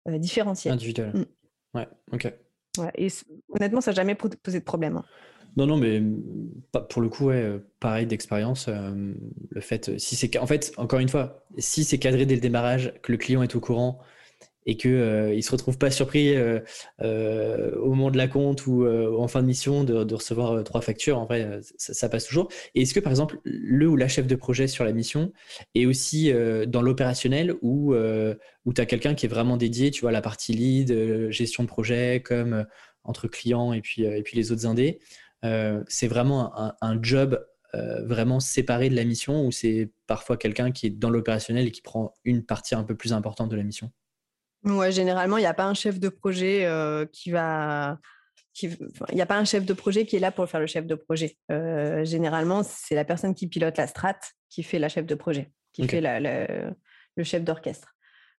différentielle. Individuelle. Mmh. Ouais, ok. et honnêtement, ça n'a jamais posé de problème. Hein. Non, non, mais pour le coup, ouais, pareil d'expérience. le fait, si c'est, en fait, encore une fois, si c'est cadré dès le démarrage, que le client est au courant et qu'il euh, ne se retrouve pas surpris euh, euh, au moment de la compte ou en fin de mission de, recevoir trois factures, en vrai, ça, passe toujours. Et est-ce que, par exemple, le ou la chef de projet sur la mission est aussi dans l'opérationnel où tu as quelqu'un qui est vraiment dédié, tu vois, à la partie lead, gestion de projet, comme entre clients et puis, et puis les autres indés C'est vraiment un, un job vraiment séparé de la mission ou c'est parfois quelqu'un qui est dans l'opérationnel et qui prend une partie un peu plus importante de la mission? Ouais, généralement, il n'y a pas un chef de projet qui va. Il n'y a pas un chef de projet qui est là pour faire le chef de projet. généralement, c'est la personne qui pilote la strat qui fait la chef de projet, qui fait le chef d'orchestre.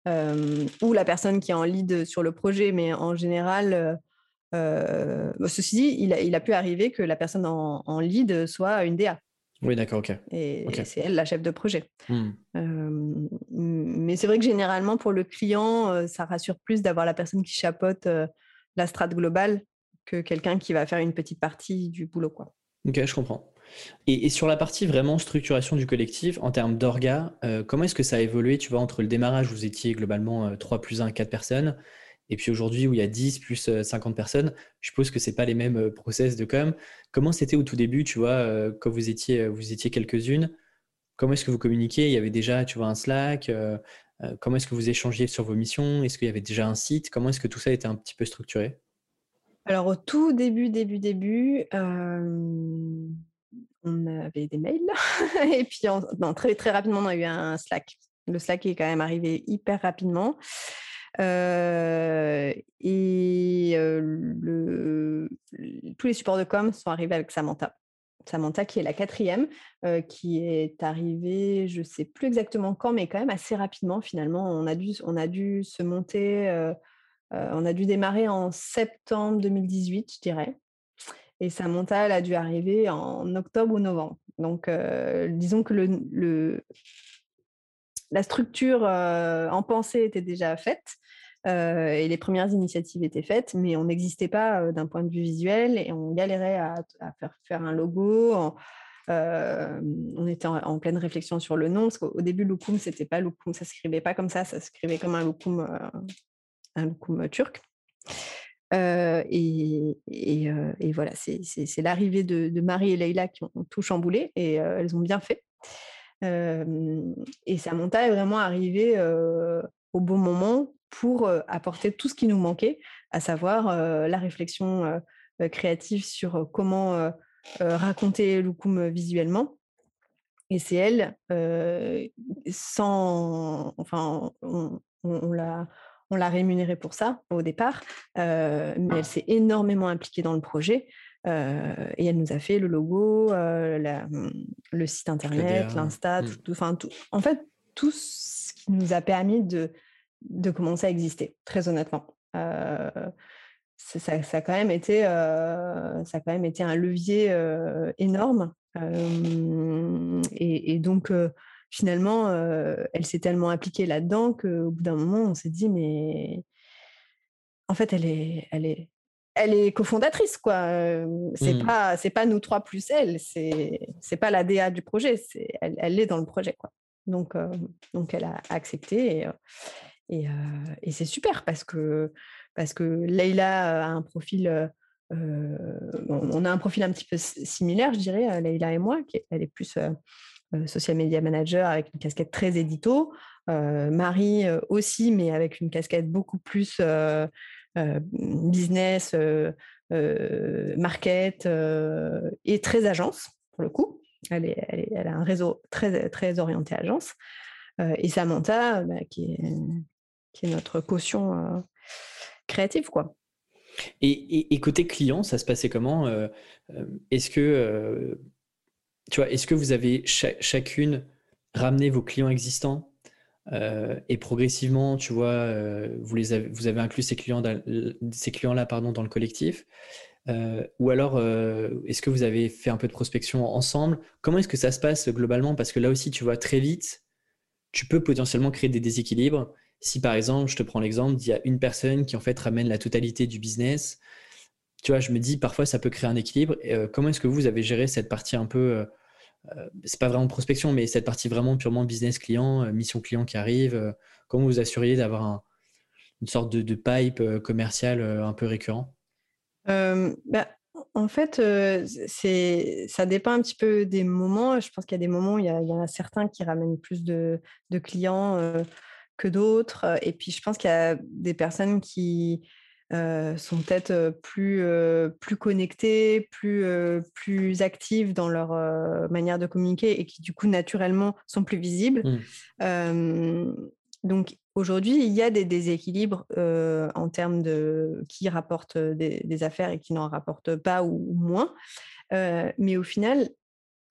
ou la personne qui est en lead sur le projet, mais en général, ceci dit, il a, pu arriver que la personne en, en lead soit une DA. Oui, d'accord, ok. Et, c'est elle la chef de projet. Hmm. mais c'est vrai que généralement, pour le client, ça rassure plus d'avoir la personne qui chapeaute la strate globale que quelqu'un qui va faire une petite partie du boulot. Quoi. Ok, je comprends. Et, sur la partie vraiment structuration du collectif, en termes d'orga, comment est-ce que ça a évolué Tu vois, entre le démarrage, vous étiez globalement 3 plus 1, 4 personnes, et puis aujourd'hui, où il y a 10 plus 50 personnes, je suppose que ce pas les mêmes process de com. Comment c'était au tout début, tu vois, quand vous étiez, vous étiez quelques-unes? Comment est-ce que vous communiquiez? Il y avait déjà, tu vois, un Slack Comment est-ce que vous échangiez sur vos missions? Est-ce qu'il y avait déjà un site? Comment est-ce que tout ça était un petit peu structuré? Alors au tout début, début, début, on avait des mails. <laughs> et puis très, très rapidement, on a eu un Slack. Le Slack est quand même arrivé hyper rapidement et tous les supports de com sont arrivés avec Samantha. Samantha qui est la quatrième, qui est arrivée, je ne sais plus exactement quand, mais quand même assez rapidement finalement. On a dû, on a dû se monter, on a dû démarrer en septembre 2018, je dirais. Et Samantha, elle a dû arriver en octobre ou novembre. Donc, disons que le, la structure en pensée était déjà faite. et les premières initiatives étaient faites, mais on n'existait pas d'un point de vue visuel et on galérait à, faire, un logo. on était en, pleine réflexion sur le nom, parce qu'au début, Loukoum, c'était pas Loukoum, ça s'écrivait pas comme ça, ça s'écrivait comme un Loukoum, turc. Et, voilà, c'est l'arrivée de, Marie et Leïla qui ont tout chamboulé et elles ont bien fait et Samantha est vraiment arrivée au bon moment pour apporter tout ce qui nous manquait, à savoir la réflexion créative sur comment raconter Loukoum visuellement. Et c'est elle, sans, enfin, on, on on l'a rémunérée pour ça au départ, mais elle s'est énormément impliquée dans le projet. Et elle nous a fait le logo, mmh, le site internet, l'Insta, tout, tout, En fait, tout ce qui nous a permis de, de commencer à exister, très honnêtement. Ça, ça, a quand même été, ça a quand même été un levier énorme. Et, et, donc, finalement, elle s'est tellement impliquée là-dedans qu'au bout d'un moment, on s'est dit, mais en fait, elle est, elle est, elle est cofondatrice, quoi. C'est mmh. pas, c'est pas nous trois plus elle. C'est, c'est pas la DA du projet. C'est, elle, elle est dans le projet, quoi. Donc, donc elle a accepté et, et, c'est super parce que parce que Leïla a un profil. on a un profil un petit peu similaire, je dirais, Leïla et moi. elle est plus euh, social media manager avec une casquette très édito. Euh, Marie euh, aussi, mais avec une casquette beaucoup plus business, market et très agence pour le coup. Elle, est, elle, a un réseau très, très orienté agence. et Samantha, bah, qui, est, est, notre caution créative. quoi. Et, côté client, ça se passait comment Est-ce que est-ce que vous avez chacune ramené vos clients existants? Euh, et progressivement, tu vois, euh, vous, les avez, inclus ces clients-là pardon, dans le collectif euh, Ou alors, est-ce que vous avez fait un peu de prospection ensemble? Comment est-ce que ça se passe globalement? Parce que là aussi, tu vois, très vite, tu peux potentiellement créer des déséquilibres. Si par exemple, je te prends l'exemple, il y a une personne qui en fait ramène la totalité du business, tu vois, je me dis parfois ça peut créer un équilibre. comment est-ce que vous avez géré cette partie un peu, c'est pas vraiment prospection, mais cette partie vraiment purement business client, mission client qui arrive Comment vous assuriez d'avoir une sorte de, pipe commercial un peu récurrent? Bah, en fait, ça dépend un petit peu des moments. Je pense qu'il y a des moments où il y, en a certains qui ramènent plus de clients que d'autres. Et puis, je pense qu'il y a des personnes qui sont peut-être plus, plus connectées, plus, plus actives dans leur manière de communiquer et qui, du coup, naturellement, sont plus visibles. Mmh. donc, aujourd'hui, il y a des déséquilibres en termes de qui rapporte des, affaires et qui n'en rapporte pas ou, moins. mais au final,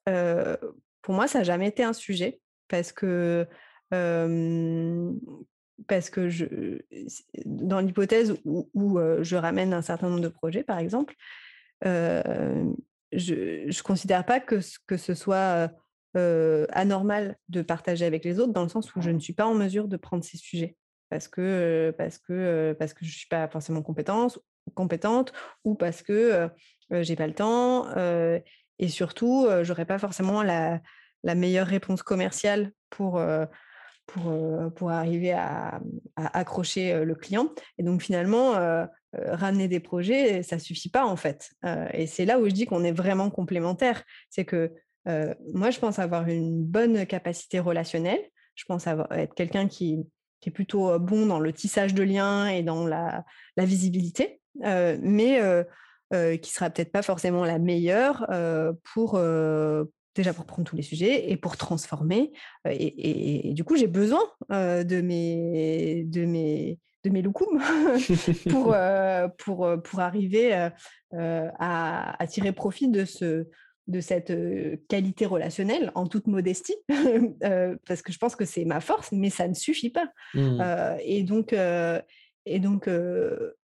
pour moi, ça n'a jamais été un sujet parce que parce que dans l'hypothèse où, je ramène un certain nombre de projets, par exemple, je ne considère pas que, ce soit anormal de partager avec les autres, dans le sens où je ne suis pas en mesure de prendre ces sujets parce que, parce que, parce que je ne suis pas forcément compétente, compétente ou parce que je n'ai pas le temps. et surtout, je n'aurai pas forcément la, meilleure réponse commerciale pour pour, pour arriver à, accrocher le client. Et donc finalement, ramener des projets, ça suffit pas en fait. et c'est là où je dis qu'on est vraiment complémentaires. C'est que moi, je pense avoir une bonne capacité relationnelle. Je pense être quelqu'un qui, est plutôt bon dans le tissage de liens et dans la, la visibilité, mais qui sera peut-être pas forcément la meilleure pour, déjà pour prendre tous les sujets et pour transformer. Et, du coup, j'ai besoin de mes de mes de mes <laughs> pour, <laughs> pour, pour arriver à, tirer profit de, ce, de cette qualité relationnelle en toute modestie, <laughs> parce que je pense que c'est ma force, mais ça ne suffit pas. Mmh. et, donc, et, donc,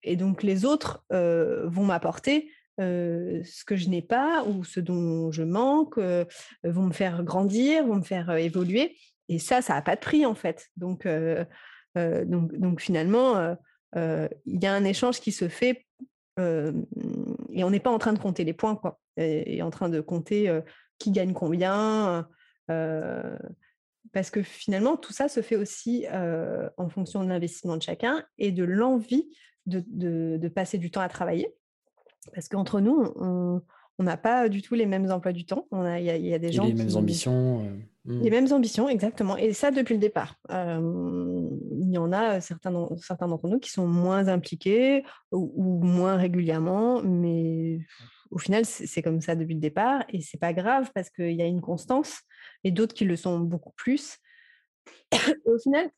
et donc, les autres vont m'apporter ce que je n'ai pas ou ce dont je manque, vont me faire grandir, vont me faire évoluer. Et ça, ça n'a pas de prix en fait. Donc, donc, donc finalement, il y a un échange qui se fait et on n'est pas en train de compter les points, quoi. Et, en train de compter qui gagne combien. parce que finalement, tout ça se fait aussi en fonction de l'investissement de chacun et de l'envie de, de, passer du temps à travailler. Parce qu'entre nous, on n'a pas du tout les mêmes emplois du temps. Il y, a des gens. les mêmes ambitions. Euh, hmm. Les mêmes ambitions, exactement. Et ça, depuis le départ. il y en a certains, certains d'entre nous qui sont moins impliqués ou, moins régulièrement, mais au final, c'est comme ça depuis le départ. Et c'est pas grave parce qu'il y a une constance et d'autres qui le sont beaucoup plus. au final,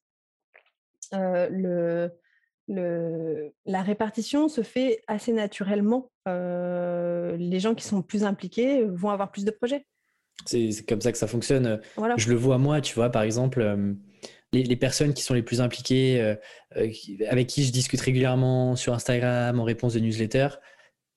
le le, la répartition se fait assez naturellement. Euh, les gens qui sont plus impliqués vont avoir plus de projets. C'est comme ça que ça fonctionne. Je le vois moi, tu vois, par exemple, euh, les, personnes qui sont les plus impliquées, euh, avec qui je discute régulièrement sur Instagram en réponse de newsletter,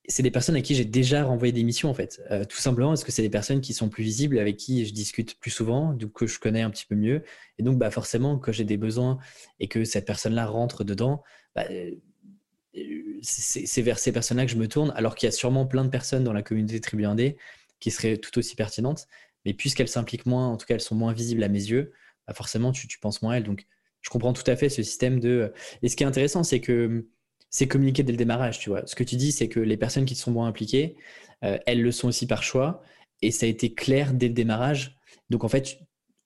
c'est des personnes à qui j'ai déjà renvoyé des missions en fait. tout simplement parce que c'est des personnes qui sont plus visibles, avec qui je discute plus souvent, donc que je connais un petit peu mieux. Et donc, bah, forcément, quand j'ai des besoins et que cette personne-là rentre dedans, bah, euh, c'est vers ces personnes-là que je me tourne, alors qu'il y a sûrement plein de personnes dans la communauté Tribu 1D qui seraient tout aussi pertinentes, mais puisqu'elles s'impliquent moins, en tout cas elles sont moins visibles à mes yeux, bah forcément tu, penses moins à elles. Donc je comprends tout à fait ce système de... Et ce qui est intéressant, c'est que c'est communiqué dès le démarrage, tu vois. Ce que tu dis, c'est que les personnes qui sont moins impliquées, euh, elles le sont aussi par choix, et ça a été clair dès le démarrage. Donc en fait,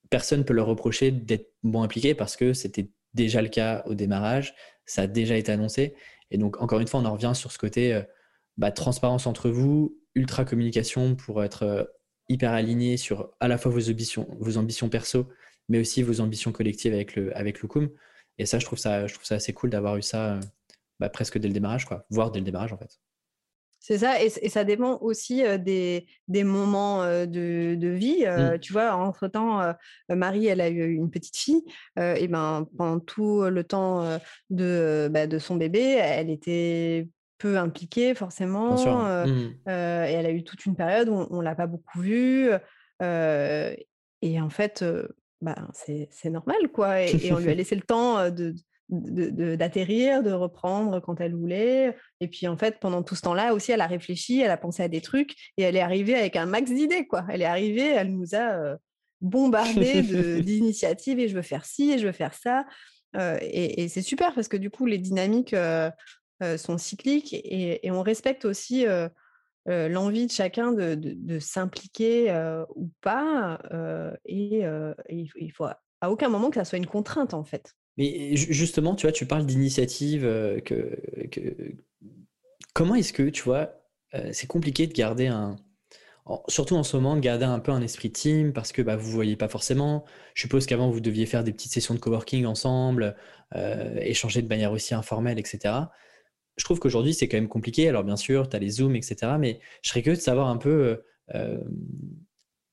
personne ne peut leur reprocher d'être moins impliqué parce que c'était déjà le cas au démarrage, ça a déjà été annoncé. Et donc, encore une fois, on en revient sur ce côté euh, bah, transparence entre vous, ultra communication pour être euh, hyper aligné sur à la fois vos ambitions, perso, mais aussi vos ambitions collectives avec le, avec le CUM. Et ça, je trouve ça, je trouve ça assez cool d'avoir eu ça euh, bah, presque dès le démarrage, quoi, voire dès le démarrage en fait. C'est ça, et, ça dépend aussi des, moments de, vie. Mmh. Tu vois, entre-temps, Marie, elle a eu une petite fille, et ben, pendant tout le temps de, bah, de son bébé, elle était peu impliquée forcément, mmh. et elle a eu toute une période où on ne l'a pas beaucoup vue, et en fait, bah, c'est normal, quoi, et, on lui a laissé le temps de d'atterrir, de, reprendre quand elle voulait. Et puis en fait, pendant tout ce temps-là aussi, elle a réfléchi, elle a pensé à des trucs et elle est arrivée avec un max d'idées. quoi. Elle est arrivée, elle nous a bombardé <laughs> d'initiatives et je veux faire ci et je veux faire ça. et, c'est super parce que du coup, les dynamiques sont cycliques et, on respecte aussi l'envie de chacun de, s'impliquer ou pas. et, il faut à aucun moment que ça soit une contrainte en fait. Mais justement, tu vois, tu parles d'initiative. que, Comment est-ce que, tu vois, c'est compliqué de garder un, surtout en ce moment, de garder un peu un esprit team parce que bah, vous ne voyez pas forcément. Je suppose qu'avant, vous deviez faire des petites sessions de coworking ensemble, euh, échanger de manière aussi informelle, etc. Je trouve qu'aujourd'hui, c'est quand même compliqué. Alors, bien sûr, tu as les Zooms, etc. Mais je serais curieux de savoir un peu. Euh,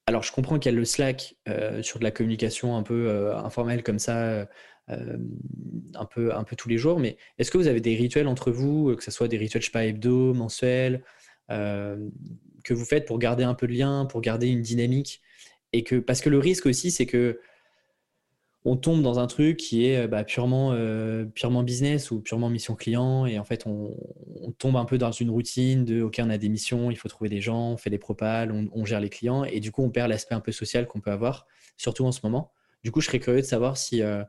alors, je comprends qu'il y a le Slack euh, sur de la communication un peu informelle comme ça. Un, peu, un peu tous les jours, mais est-ce que vous avez des rituels entre vous, que ce soit des rituels, je sais pas, hebdo, mensuels, que vous faites pour garder un peu de lien, pour garder une dynamique. Et que, parce que le risque aussi, c'est que on tombe dans un truc qui est bah, purement, euh, purement business ou purement mission client. Et en fait, on, tombe un peu dans une routine de OK, on a des missions, il faut trouver des gens, on fait des propales, on, gère les clients. Et du coup, on perd l'aspect un peu social qu'on peut avoir, surtout en ce moment. Du coup, je serais curieux de savoir si euh,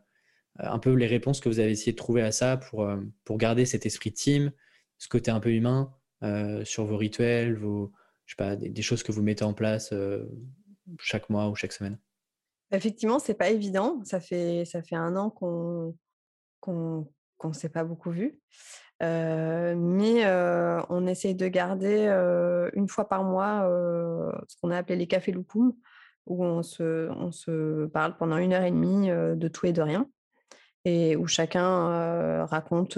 un peu les réponses que vous avez essayé de trouver à ça pour, euh, pour garder cet esprit team, ce côté un peu humain sur vos rituels, vos, je sais pas, des, choses que vous mettez en place euh, chaque mois ou chaque semaine? Effectivement, c'est pas évident. Ça fait, ça fait un an qu'on ne s'est pas beaucoup vu. Euh, mais euh, on essaye de garder une fois par mois ce qu'on a appelé les cafés loukoum, où on se, on se parle pendant une heure et demie de tout et de rien, et où chacun raconte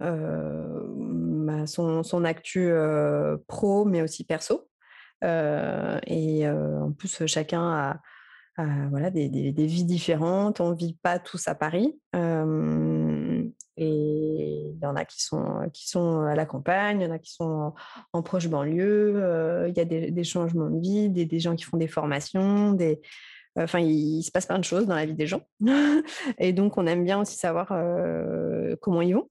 bah, son, son, actu pro, mais aussi perso. et en plus, chacun a, voilà, des, des, vies différentes. On ne vit pas tous à Paris. et il y en a qui sont, qui sont à la campagne, il y en a qui sont en, proche banlieue. Il y a des, changements de vie, des, des, gens qui font des formations, des, Enfin, il, se passe plein de choses dans la vie des gens. <laughs> et donc, on aime bien aussi savoir comment ils vont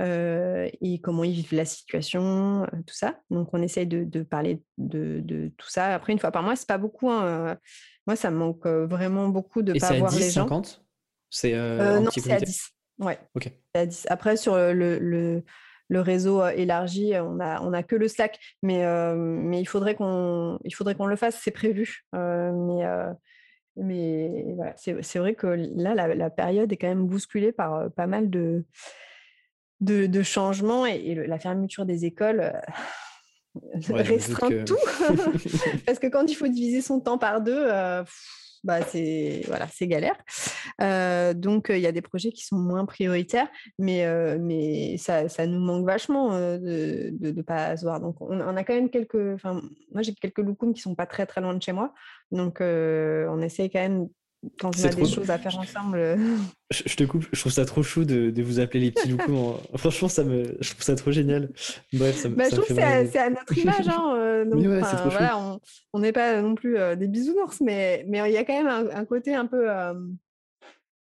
et comment ils vivent la situation, tout ça. Donc, on essaye de, parler de, tout ça. Après, une fois par mois, c'est pas beaucoup. Hein, moi, ça me manque vraiment beaucoup de ne pas voir les gens. 50 C'est Non, c'est à 10. Ouais. À 10. Après, sur le, le, réseau élargi, on a, on a que le Slack, mais, mais il faudrait qu'on qu'on le fasse, c'est prévu. mais mais voilà, c'est vrai que là, la, la, période est quand même bousculée par pas mal de, de, changement et, la fermeture des écoles euh, restreint tout. <laughs> Parce que quand il faut diviser son temps par deux, euh, bah c'est voilà, galère. Euh, donc il y a des projets qui sont moins prioritaires, mais, mais ça, ça, nous manque vachement de ne pas se voir. Donc on, a quand même quelques. Moi j'ai quelques loukoums qui sont pas très très loin de chez moi, donc on essaye quand même quand on a des choses à faire ensemble. Euh. Je, te coupe, je trouve ça trop chou de, vous appeler les petits <laughs> loups. Franchement, ça me, je trouve ça trop génial. Bref, ça, bah, je trouve que c'est à, notre image. Hein, euh, <laughs> voilà, on n'est pas non plus euh, des bisounours, mais mais il y a quand même un, côté un peu.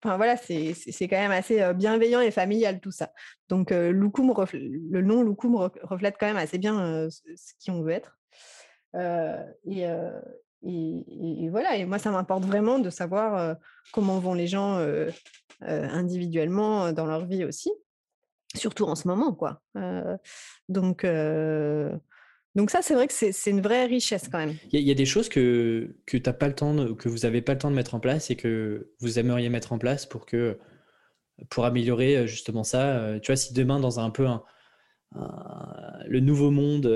Enfin voilà, c'est quand même assez bienveillant et familial tout ça. Donc Loukoum le nom Loukoum reflète quand même assez bien ce qui on veut être. et, et, voilà, et moi, ça m'importe vraiment de savoir comment vont les gens individuellement dans leur vie aussi, surtout en ce moment, quoi. donc, donc ça, c'est vrai que c'est une vraie richesse quand même. Il y, a des choses que, que, as pas le temps que vous n'avez pas le temps de mettre en place et que vous aimeriez mettre en place pour, que, pour améliorer justement ça. Tu vois, si demain, dans un peu le nouveau monde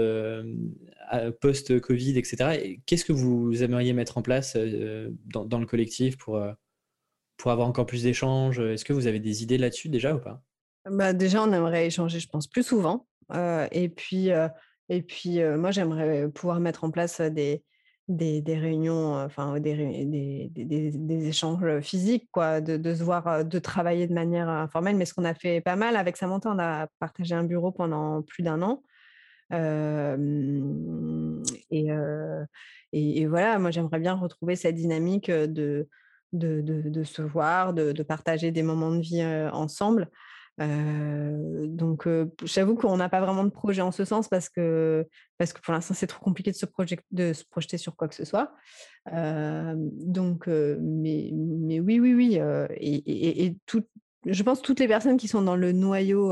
post-Covid, etc. Qu'est-ce que vous aimeriez mettre en place euh, dans, le collectif pour, euh, pour avoir encore plus d'échanges? Est-ce que vous avez des idées là-dessus déjà ou pas? Bah Déjà, on aimerait échanger, je pense, plus souvent. Euh, et puis, et puis moi, j'aimerais pouvoir mettre en place des, des, des réunions, enfin des, des, des, échanges physiques, quoi, de, de, se voir, de travailler de manière informelle. Mais ce qu'on a fait pas mal avec Samantha, on a partagé un bureau pendant plus d'un an et, voilà, moi j'aimerais bien retrouver cette dynamique de, se voir, de, partager des moments de vie ensemble. donc, j'avoue qu'on n'a pas vraiment de projet en ce sens parce que, parce que pour l'instant, c'est trop compliqué de se, projeter sur quoi que ce soit. donc, mais, oui, oui, oui. et, je pense que toutes les personnes qui sont dans le noyau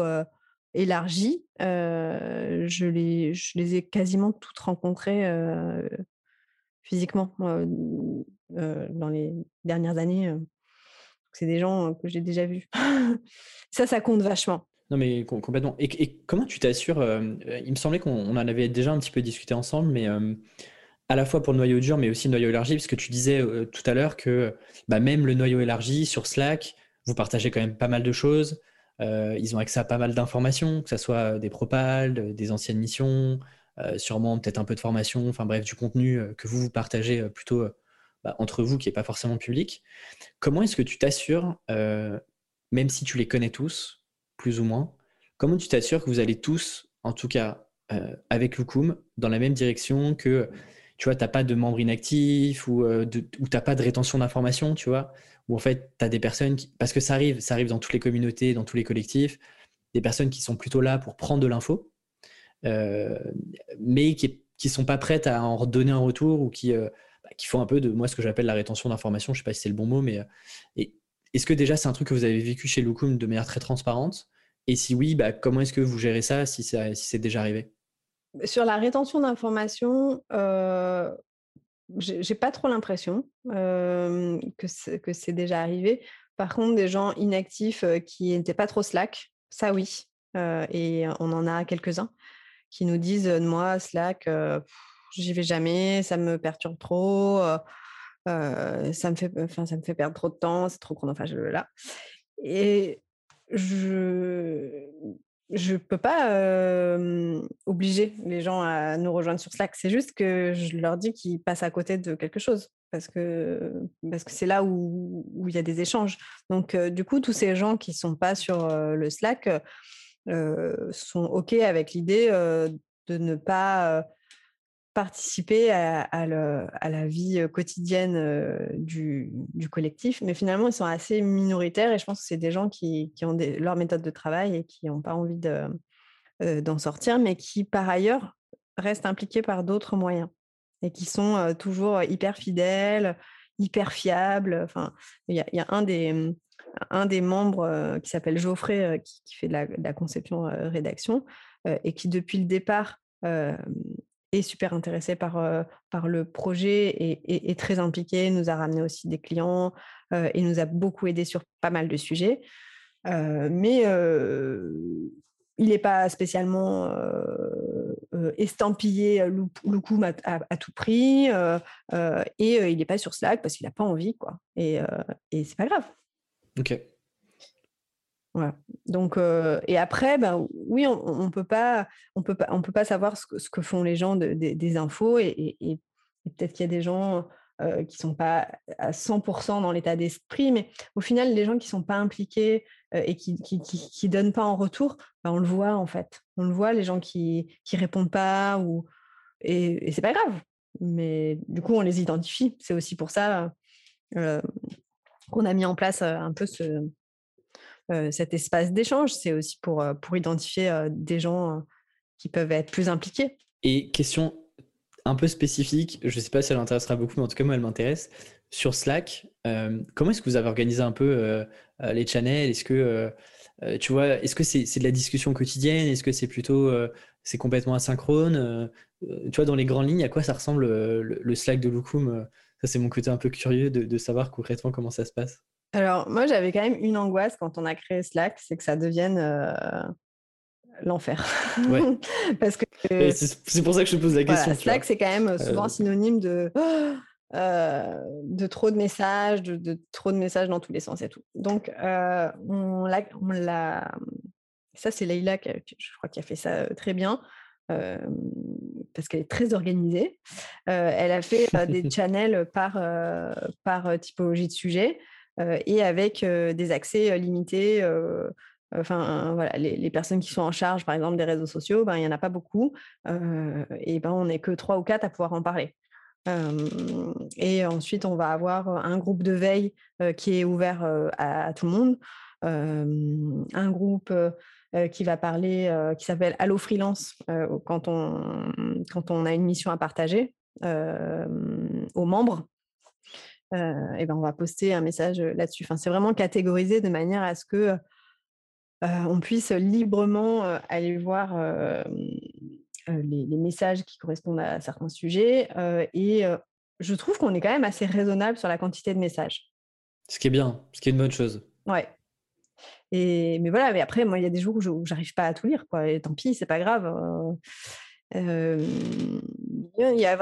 élargi, je, les, je les ai quasiment toutes rencontrées physiquement dans les dernières années. c'est des gens que j'ai déjà vus. <laughs> ça, ça compte vachement. Non, mais complètement. Et, comment tu t'assures Il me semblait qu'on en avait déjà un petit peu discuté ensemble, mais à la fois pour le noyau dur, mais aussi le noyau élargi, parce que tu disais tout à l'heure que bah, même le noyau élargi sur Slack, vous partagez quand même pas mal de choses. Ils ont accès à pas mal d'informations, que ce soit des propals, des anciennes missions, euh, sûrement peut-être un peu de formation, enfin bref, du contenu euh, que vous partagez euh, plutôt bah, entre vous, qui n'est pas forcément public. Comment est-ce que tu t'assures, même si tu les connais tous, plus ou moins, comment tu t'assures que vous allez tous, en tout cas avec Lukum, dans la même direction que tu vois, tu n'as pas de membres inactifs ou, tu n'as pas de rétention d'informations, tu vois, ou en fait, tu as des personnes qui, parce que ça arrive, ça arrive dans toutes les communautés, dans tous les collectifs, des personnes qui sont plutôt là pour prendre de l'info, euh, mais qui ne sont pas prêtes à en redonner un retour ou qui, euh, bah, qui font un peu de moi ce que j'appelle la rétention d'informations. Je ne sais pas si c'est le bon mot, mais euh, est-ce que déjà c'est un truc que vous avez vécu chez Lukum de manière très transparente? Et si oui, bah, comment est-ce que vous gérez ça si c'est déjà arrivé? Sur la rétention d'informations, euh, j'ai pas trop l'impression que c'est déjà arrivé. Par contre, des gens inactifs qui n'étaient pas trop Slack, ça oui. et on en a quelques-uns qui nous disent moi Slack j'y vais jamais ça me perturbe trop ça me fait ça me fait perdre trop de temps c'est trop chronophage là et je je peux pas obliger les gens à nous rejoindre sur Slack. C'est juste que je leur dis qu'ils passent à côté de quelque chose parce que parce que c'est là où, où il y a des échanges. Donc du coup tous ces gens qui sont pas sur le Slack sont OK avec l'idée de ne pas participer à, la vie quotidienne du, collectif. Mais finalement, ils sont assez minoritaires et je pense que c'est des gens qui, ont leur méthode de travail et qui n'ont pas envie d'en sortir, mais qui, par ailleurs, restent impliqués par d'autres moyens et qui sont toujours hyper fidèles, hyper fiables. Enfin, il y, a un des, membres qui s'appelle Geoffrey, qui, fait de la, conception-rédaction, et qui depuis le départ est super intéressé par, par le projet et est très impliqué, nous a ramené aussi des clients et nous a beaucoup aidé sur pas mal de sujets. mais il n'est pas spécialement estampillé Loukoum à, à, tout prix et il n'est pas sur Slack parce qu'il n'a pas envie. Quoi. Et, et c'est pas grave. Ok. Donc, et après, ben, oui, on ne peut pas, on peut on peut pas savoir ce que, font les gens de, des infos et, peut-être qu'il y a des gens qui ne sont pas à 100% dans l'état d'esprit, mais au final, les gens qui ne sont pas impliqués et qui ne donnent pas en retour, ben, on le voit en fait. On le voit, les gens qui ne répondent pas, ou... et, et c'est pas grave. Mais du coup, on les identifie. C'est aussi pour ça qu'on a mis en place un peu ce, cet espace d'échange. C'est aussi pour, pour identifier des gens qui peuvent être plus impliqués. Et question un peu spécifique, je ne sais pas si elle intéressera beaucoup, mais en tout cas, moi, elle m'intéresse. Sur Slack, comment est-ce que vous avez organisé un peu les channels? Est-ce que, tu vois, est-ce que c'est de la discussion quotidienne? Est-ce que c'est plutôt, c'est complètement asynchrone? Tu vois, dans les grandes lignes, à quoi ça ressemble le, Slack de Lukum Ça, c'est mon côté un peu curieux de, de savoir concrètement comment ça se passe. Alors, moi, j'avais quand même une angoisse quand on a créé Slack, c'est que ça devienne l'enfer. Ouais. <laughs> Parce que c'est pour ça que je te pose la question. Slack, c'est quand même souvent synonyme de <gasps> de trop de messages, de, trop de messages dans tous les sens et tout. Donc, on l'a, ça c'est Leïla, qui je crois, qui a fait ça très bien. parce qu'elle est très organisée. elle a fait des <laughs> channels par, par typologie de sujet. Euh, et avec euh, des accès euh, limités. Enfin, les, personnes qui sont en charge, par exemple, des réseaux sociaux, ben, il n'y en a pas beaucoup. et ben, on n'est que trois ou quatre à pouvoir en parler. et ensuite, on va avoir un groupe de veille qui est ouvert à, tout le monde. un groupe qui va parler, qui s'appelle Allo Freelance, quand on a une mission à partager aux membres. Et ben on va poster un message là-dessus. Enfin, c'est vraiment catégorisé de manière à ce que on puisse librement aller voir les, messages qui correspondent à certains sujets. et je trouve qu'on est quand même assez raisonnable sur la quantité de messages. Ce qui est bien, ce qui est une bonne chose. Ouais. Et, mais voilà, mais après, moi, il y a des jours où j'arrive pas à tout lire, quoi. Et tant pis, c'est pas grave. Il, y a,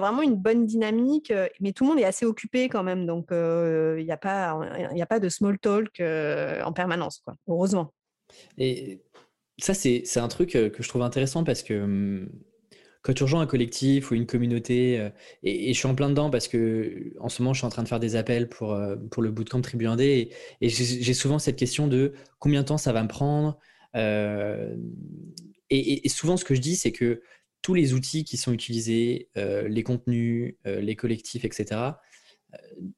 vraiment une bonne dynamique, mais tout le monde est assez occupé quand même, donc il n'y a, pas, a pas de small talk en permanence, quoi. heureusement. Et ça, c'est un truc que je trouve intéressant parce que quand tu rejoins un collectif ou une communauté, et, je suis en plein dedans parce que en ce moment, je suis en train de faire des appels pour, pour le bootcamp Tribu 1D et, et j'ai souvent cette question de combien de temps ça va me prendre. et, souvent, ce que je dis, c'est que tous les outils qui sont utilisés, les contenus, les collectifs, etc.,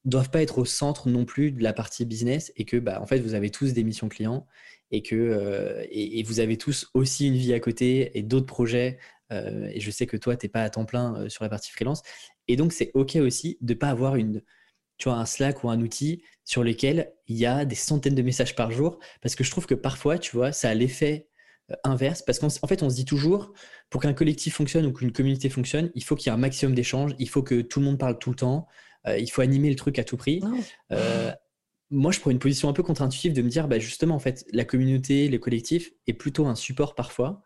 doivent pas être au centre non plus de la partie business et que bah, en fait vous avez tous des missions clients et que euh, et, vous avez tous aussi une vie à côté et d'autres projets. Euh, et je sais que toi, tu n'es pas à temps plein euh, sur la partie freelance. Et donc, c'est OK aussi de ne pas avoir une, tu vois, un Slack ou un outil sur lequel il y a des centaines de messages par jour. Parce que je trouve que parfois, tu vois, ça a l'effet inverse. Parce qu'en fait, on se dit toujours, pour qu'un collectif fonctionne ou qu'une communauté fonctionne, il faut qu'il y ait un maximum d'échanges, il faut que tout le monde parle tout le temps, il faut animer le truc à tout prix moi, je prends une position un peu contre-intuitive de me dire, bah, justement, en fait, la communauté, le collectif est plutôt un support parfois.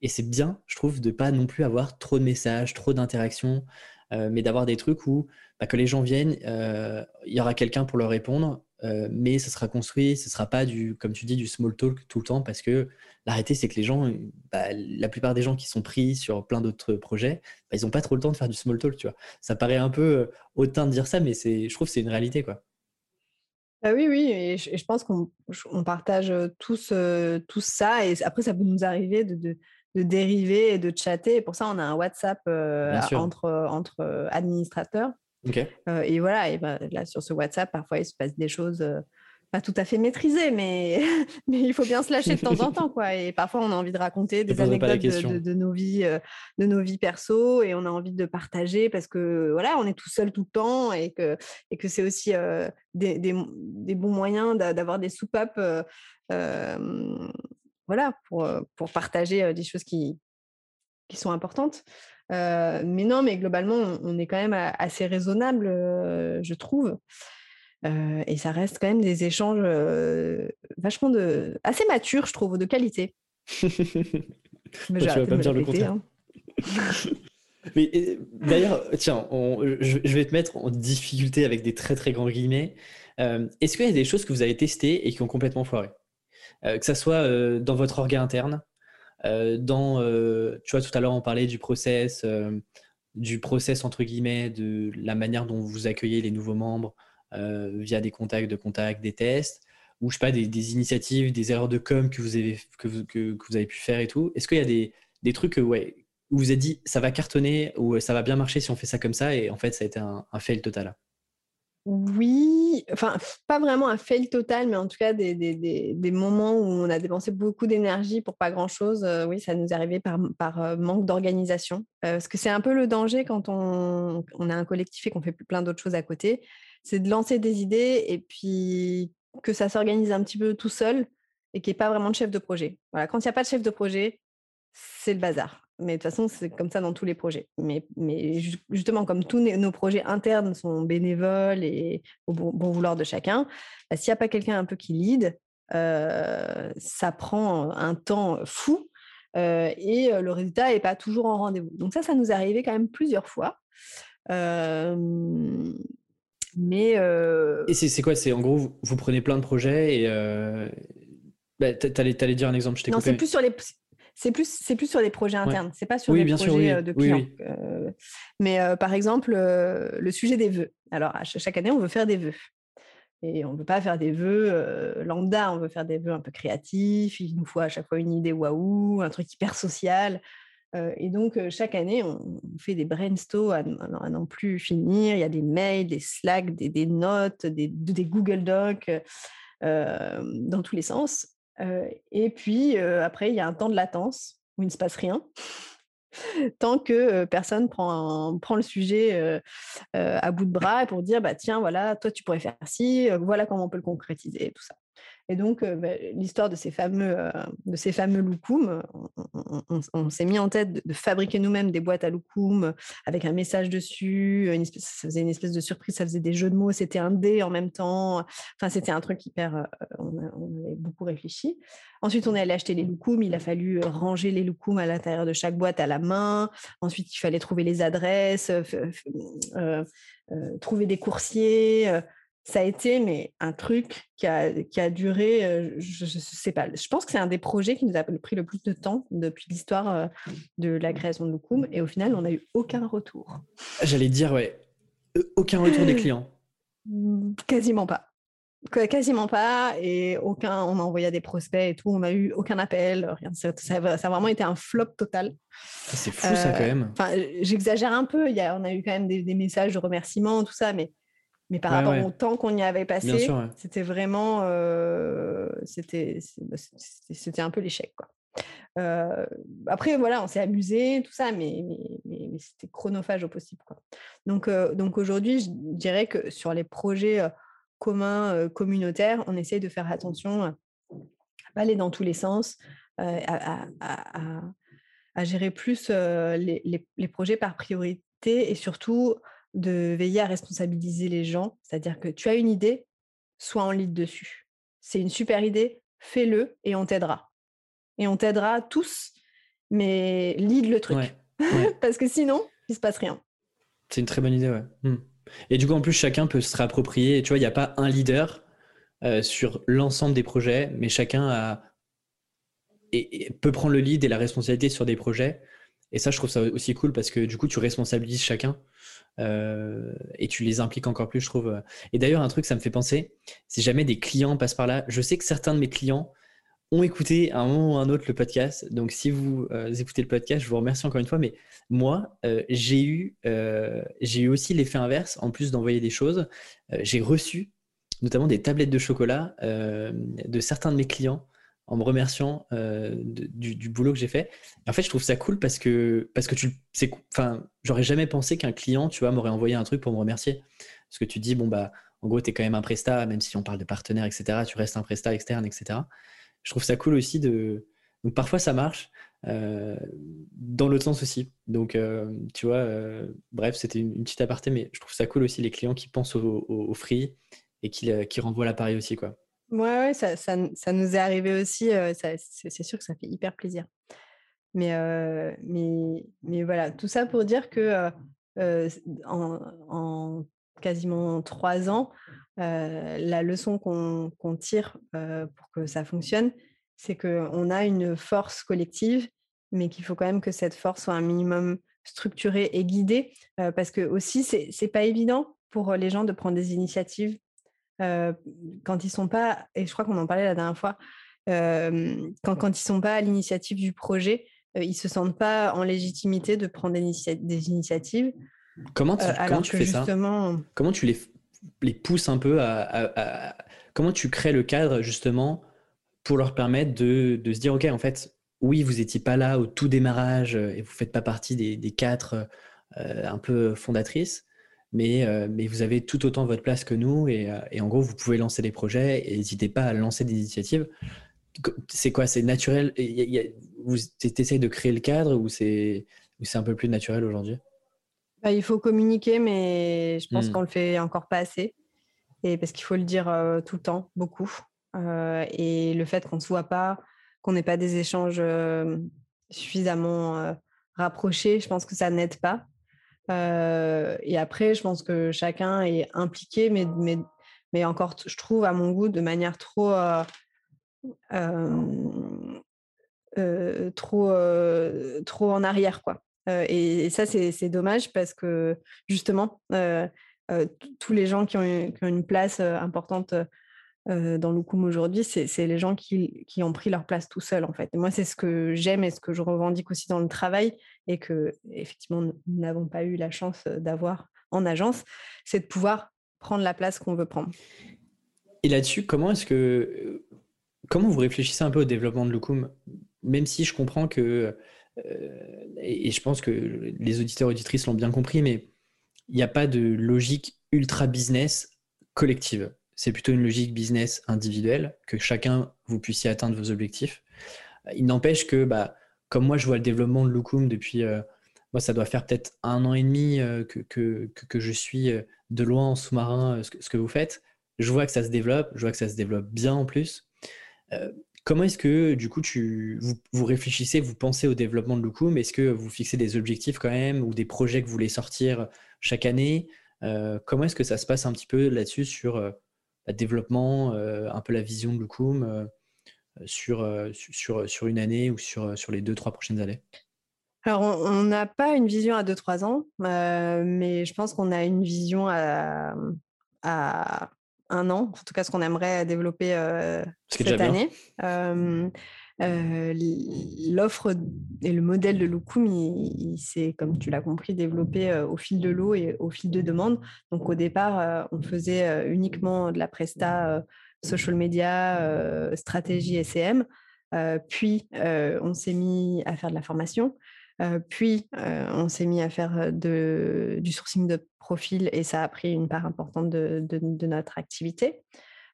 Et c'est bien, je trouve, de pas non plus avoir trop de messages, trop d'interactions, euh, mais d'avoir des trucs où, bah, que les gens viennent, euh, il y aura quelqu'un pour leur répondre, euh, mais ça sera construit, ce sera pas du, comme tu dis, du small talk tout le temps, parce que l'arrêté, c'est que les gens, bah, la plupart des gens qui sont pris sur plein d'autres projets, ils n'ont pas trop le temps de faire du small talk, tu vois. Ça paraît un peu hautain de dire ça, mais je trouve que c'est une réalité, quoi. Bah oui, oui, et je, pense qu'on partage tous, tous ça. Et après, ça peut nous arriver de, dériver et de chatter. Et pour ça, on a un WhatsApp entre, entre administrateurs. Et voilà, et bah, là, sur ce WhatsApp, parfois, il se passe des choses pas tout à fait maîtrisé, mais, <laughs> mais il faut bien se lâcher de temps en temps. Quoi. Et parfois, on a envie de raconter des anecdotes de, nos vies, euh, de nos vies perso et on a envie de partager parce que voilà, on est tout seul tout le temps et que, et que c'est aussi euh, des, des, bons moyens d'avoir des soupapes euh, voilà, pour, pour partager des choses qui, qui sont importantes. Mais non, mais globalement, on est quand même assez raisonnable, je trouve et ça reste quand même des échanges vachement de... assez matures, je trouve, de qualité. <laughs> Mais tu vas pas me dire le contraire. Hein. <laughs> Mais d'ailleurs, tiens, je, vais te mettre en difficulté avec des très très grands guillemets. Est-ce qu'il y a des choses que vous avez testées et qui ont complètement foiré? Que ce soit dans votre orga interne, dans, tu vois, tout à l'heure on parlait du process, du process entre guillemets, de la manière dont vous accueillez les nouveaux membres, euh, via des contacts de contacts, des tests, ou je sais pas, des, initiatives, des erreurs de com que vous avez, que vous, que, vous avez pu faire et tout. Est-ce qu'il y a des, des trucs ouais, où vous avez dit ça va cartonner ou ça va bien marcher si on fait ça comme ça et en fait ça a été un, fail total? Oui, enfin, pas vraiment un fail total, mais en tout cas, des, moments où on a dépensé beaucoup d'énergie pour pas grand-chose. Oui, ça nous est arrivé par, par manque d'organisation. parce que c'est un peu le danger quand on, on a un collectif et qu'on fait plein d'autres choses à côté c'est de lancer des idées et puis que ça s'organise un petit peu tout seul et qu'il n'y ait pas vraiment de chef de projet. Voilà, quand il n'y a pas de chef de projet, c'est le bazar. Mais de toute façon, c'est comme ça dans tous les projets. Mais, mais justement, comme tous nos projets internes sont bénévoles et au bon, vouloir de chacun, bah, s'il n'y a pas quelqu'un un peu qui lead, euh, ça prend un temps fou euh, et le résultat n'est pas toujours en rendez-vous. Donc ça, ça nous est arrivé quand même plusieurs fois. Euh, mais Et c'est quoi? C'est en gros, vous, prenez plein de projets et. Euh... Bah, T'allais dire un exemple, je t'ai Non, c'est plus sur les. C'est plus, c'est plus sur les projets internes, c'est pas sur les projets de clients. mais par exemple, le sujet des vœux. Alors, chaque année, on veut faire des vœux. Et on ne veut pas faire des vœux lambda, on veut faire des vœux un peu créatifs. Il nous faut à chaque fois une idée waouh, un truc hyper social. et donc, chaque année, on, fait des brainstorms à, n'en plus finir. Il y a des mails, des Slack, des, notes, des, des, Google Docs dans tous les sens. Et puis, après, il y a un temps de latence où il ne se passe rien <laughs> tant que personne prend, prend le sujet à bout de bras pour dire bah tiens voilà toi tu pourrais faire ci voilà comment on peut le concrétiser tout ça et donc, bah, l'histoire de ces fameux, ces fameux loukoums, on, s'est mis en tête de, fabriquer nous-mêmes des boîtes à loukoum avec un message dessus. ça faisait une espèce de surprise, ça faisait des jeux de mots, c'était un dé en même temps. Enfin, c'était un truc hyper. on, avait beaucoup réfléchi. Ensuite, on est allé acheter les loukoums. Il a fallu ranger les loukoums à l'intérieur de chaque boîte à la main. Ensuite, il fallait trouver les adresses, trouver des coursiers ça a été mais un truc qui a, qui a duré, je, ne sais pas, je pense que c'est un des projets qui nous a pris le plus de temps depuis l'histoire de la création de Loukoum et au final on n'a eu aucun retour. J'allais dire ouais, aucun retour des clients. Mmh, quasiment pas. Quasiment pas et aucun, on a envoyé à des prospects et tout, on n'a eu aucun appel, rien. Ça, ça, a vraiment été un flop total. C'est fou ça quand même. Enfin, j'exagère un peu, il y a, on a eu quand même des, des messages de remerciements, tout ça, mais mais par rapport au temps qu'on y avait passé, c'était vraiment, euh, bah, c'était un peu l'échec. Euh, après, voilà, on s'est amusé, tout ça, mais, mais, c'était chronophage au possible. Quoi. Donc, euh, donc aujourd'hui, je dirais que sur les projets communs communautaires, on essaye de faire attention à aller dans tous les sens, à, à, gérer plus les, les, les, projets par priorité et surtout de veiller à responsabiliser les gens. C'est-à-dire que tu as une idée, sois en lead dessus. C'est une super idée, fais-le et on t'aidera. Et on t'aidera tous, mais lead le truc. <laughs> Parce que sinon, il se passe rien. C'est une très bonne idée, ouais. Mmh. Et du coup, en plus, chacun peut se réapproprier. Tu vois, il n'y a pas un leader euh, sur l'ensemble des projets, mais chacun a... et, peut prendre le lead et la responsabilité sur des projets. Et ça, je trouve ça aussi cool parce que du coup, tu responsabilises chacun. Euh, et tu les impliques encore plus, je trouve. Et d'ailleurs, un truc, ça me fait penser, si jamais des clients passent par là, je sais que certains de mes clients ont écouté à un moment ou un autre le podcast. Donc, si vous euh, écoutez le podcast, je vous remercie encore une fois. Mais moi, euh, j'ai eu, j'ai eu aussi l'effet inverse. En plus d'envoyer des choses, j'ai reçu notamment des tablettes de chocolat de certains de mes clients en me remerciant euh, du, boulot que j'ai fait. en fait, je trouve ça cool parce que, parce que tu, c'est, enfin, j'aurais jamais pensé qu'un client, tu vois, m'aurait envoyé un truc pour me remercier. Parce que tu dis, bon, bah, en gros, tu es quand même un prestat, même si on parle de partenaire, etc., tu restes un prestat externe, etc. Je trouve ça cool aussi de. Donc, parfois, ça marche. Euh, dans l'autre sens aussi. Donc, euh, tu vois, bref, c'était une, petite aparté, mais je trouve ça cool aussi les clients qui pensent au, free et qui, qui renvoient l'appareil aussi, quoi. Ouais, ça, nous est arrivé aussi. c'est sûr que ça fait hyper plaisir. Mais voilà, tout ça pour dire que en, quasiment trois ans, la leçon qu'on tire pour que ça fonctionne, c'est qu'on a une force collective, mais qu'il faut quand même que cette force soit un minimum structurée et guidée, parce que aussi, c'est pas évident pour les gens de prendre des initiatives quand ils sont pas, et je crois qu'on en parlait la dernière fois, quand, quand ils sont pas à l'initiative du projet, ils se sentent pas en légitimité de prendre des, initiatives. Comment tu, fais ça? Comment tu les, les pousses un peu à, Comment tu crées le cadre justement pour leur permettre de, de se dire, OK, en fait, oui, vous n'étiez pas là au tout démarrage et vous ne faites pas partie des, des quatre un peu fondatrices, mais, euh, mais vous avez tout autant votre place que nous et, euh, et en gros, vous pouvez lancer des projets et n'hésitez pas à lancer des initiatives. C'est quoi? C'est naturel? Vous essayez de créer le cadre ou c'est un peu plus naturel aujourd'hui? Bah, Il faut communiquer, mais je pense hmm. qu'on le fait encore pas assez. Et parce qu'il faut le dire euh, tout le temps, beaucoup. et le fait qu'on ne se voit pas, qu'on n'ait pas des échanges suffisamment rapprochés, je pense que ça n'aide pas et après, je pense que chacun est impliqué, mais, mais, encore, je trouve, à mon goût, de manière trop. trop, trop en arrière, quoi. Et, ça, c'est dommage parce que justement, tous les gens qui ont une place importante dans l'Oukoum aujourd'hui, c'est les gens qui, qui, ont pris leur place tout seuls, en fait. moi, c'est ce que j'aime et ce que je revendique aussi dans le travail et que, effectivement, nous n'avons pas eu la chance d'avoir en agence, c'est de pouvoir prendre la place qu'on veut prendre. Et là-dessus, comment est-ce que comment vous réfléchissez un peu au développement de Loukoum, même si je comprends que et je pense que les auditeurs auditrices l'ont bien compris, mais il n'y a pas de logique ultra business collective? C'est plutôt une logique business individuelle, que chacun vous puissiez atteindre vos objectifs. Il n'empêche que, bah, comme moi je vois le développement de Lookoom depuis, euh, moi ça doit faire peut-être un an et demi euh, que, je suis euh, de loin en sous-marin ce, que vous faites. Je vois que ça se développe, je vois que ça se développe bien en plus. comment est-ce que du coup tu, vous, réfléchissez, vous pensez au développement de Lookoom? Est-ce que vous fixez des objectifs quand même ou des projets que vous voulez sortir chaque année? Comment est-ce que ça se passe un petit peu là-dessus sur développement, un peu la vision de Lookoom sur, sur, sur une année ou sur, sur les deux, trois prochaines années alors, on n'a pas une vision à 2-3 ans, mais je pense qu'on a une vision à, à, un an, en tout cas ce qu'on aimerait développer cette année. L'offre et le modèle de Lookoom, il, s'est, comme tu l'as compris, développé au fil de l'eau et au fil de demande. Donc au départ, on faisait uniquement de la presta social media, stratégie SCM. puis on s'est mis à faire de la formation. puis on s'est mis à faire du sourcing de profil et ça a pris une part importante de notre activité.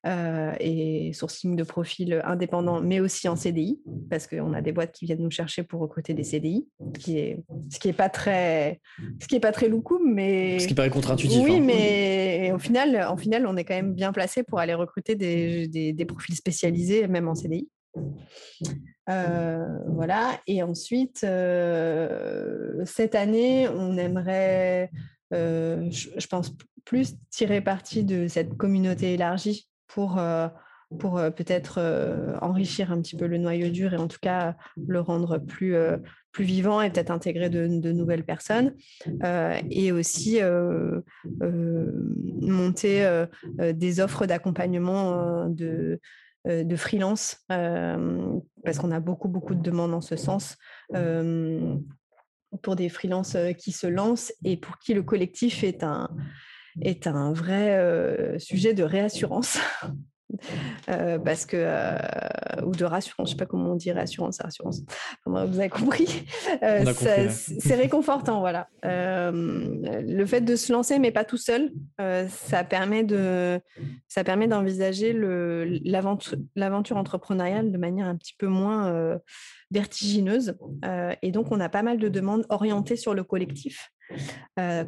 Euh, et sourcing de profils indépendants, mais aussi en CDI, parce qu'on a des boîtes qui viennent nous chercher pour recruter des CDI, qui est, ce qui n'est pas très, ce qui est pas très mais ce qui paraît contre-intuitif. Oui, hein. mais au final, en final, on est quand même bien placé pour aller recruter des, des, profils spécialisés, même en CDI. Euh, voilà. Et ensuite, euh, cette année, on aimerait, je, pense, plus tirer parti de cette communauté élargie pour, euh, pour euh, peut-être euh, enrichir un petit peu le noyau dur et en tout cas le rendre plus, plus vivant et peut-être intégrer de, nouvelles personnes. et aussi monter des offres d'accompagnement de de freelance parce qu'on a beaucoup beaucoup de demandes en ce sens pour des freelances qui se lancent et pour qui le collectif est un est un vrai sujet de réassurance. Parce que ou de rassurance, je sais pas comment on dit rassurance. vous avez compris. c'est réconfortant, voilà. le fait de se lancer, mais pas tout seul, ça permet de, ça permet d'envisager l'aventure entrepreneuriale de manière un petit peu moins vertigineuse. et donc, on a pas mal de demandes orientées sur le collectif.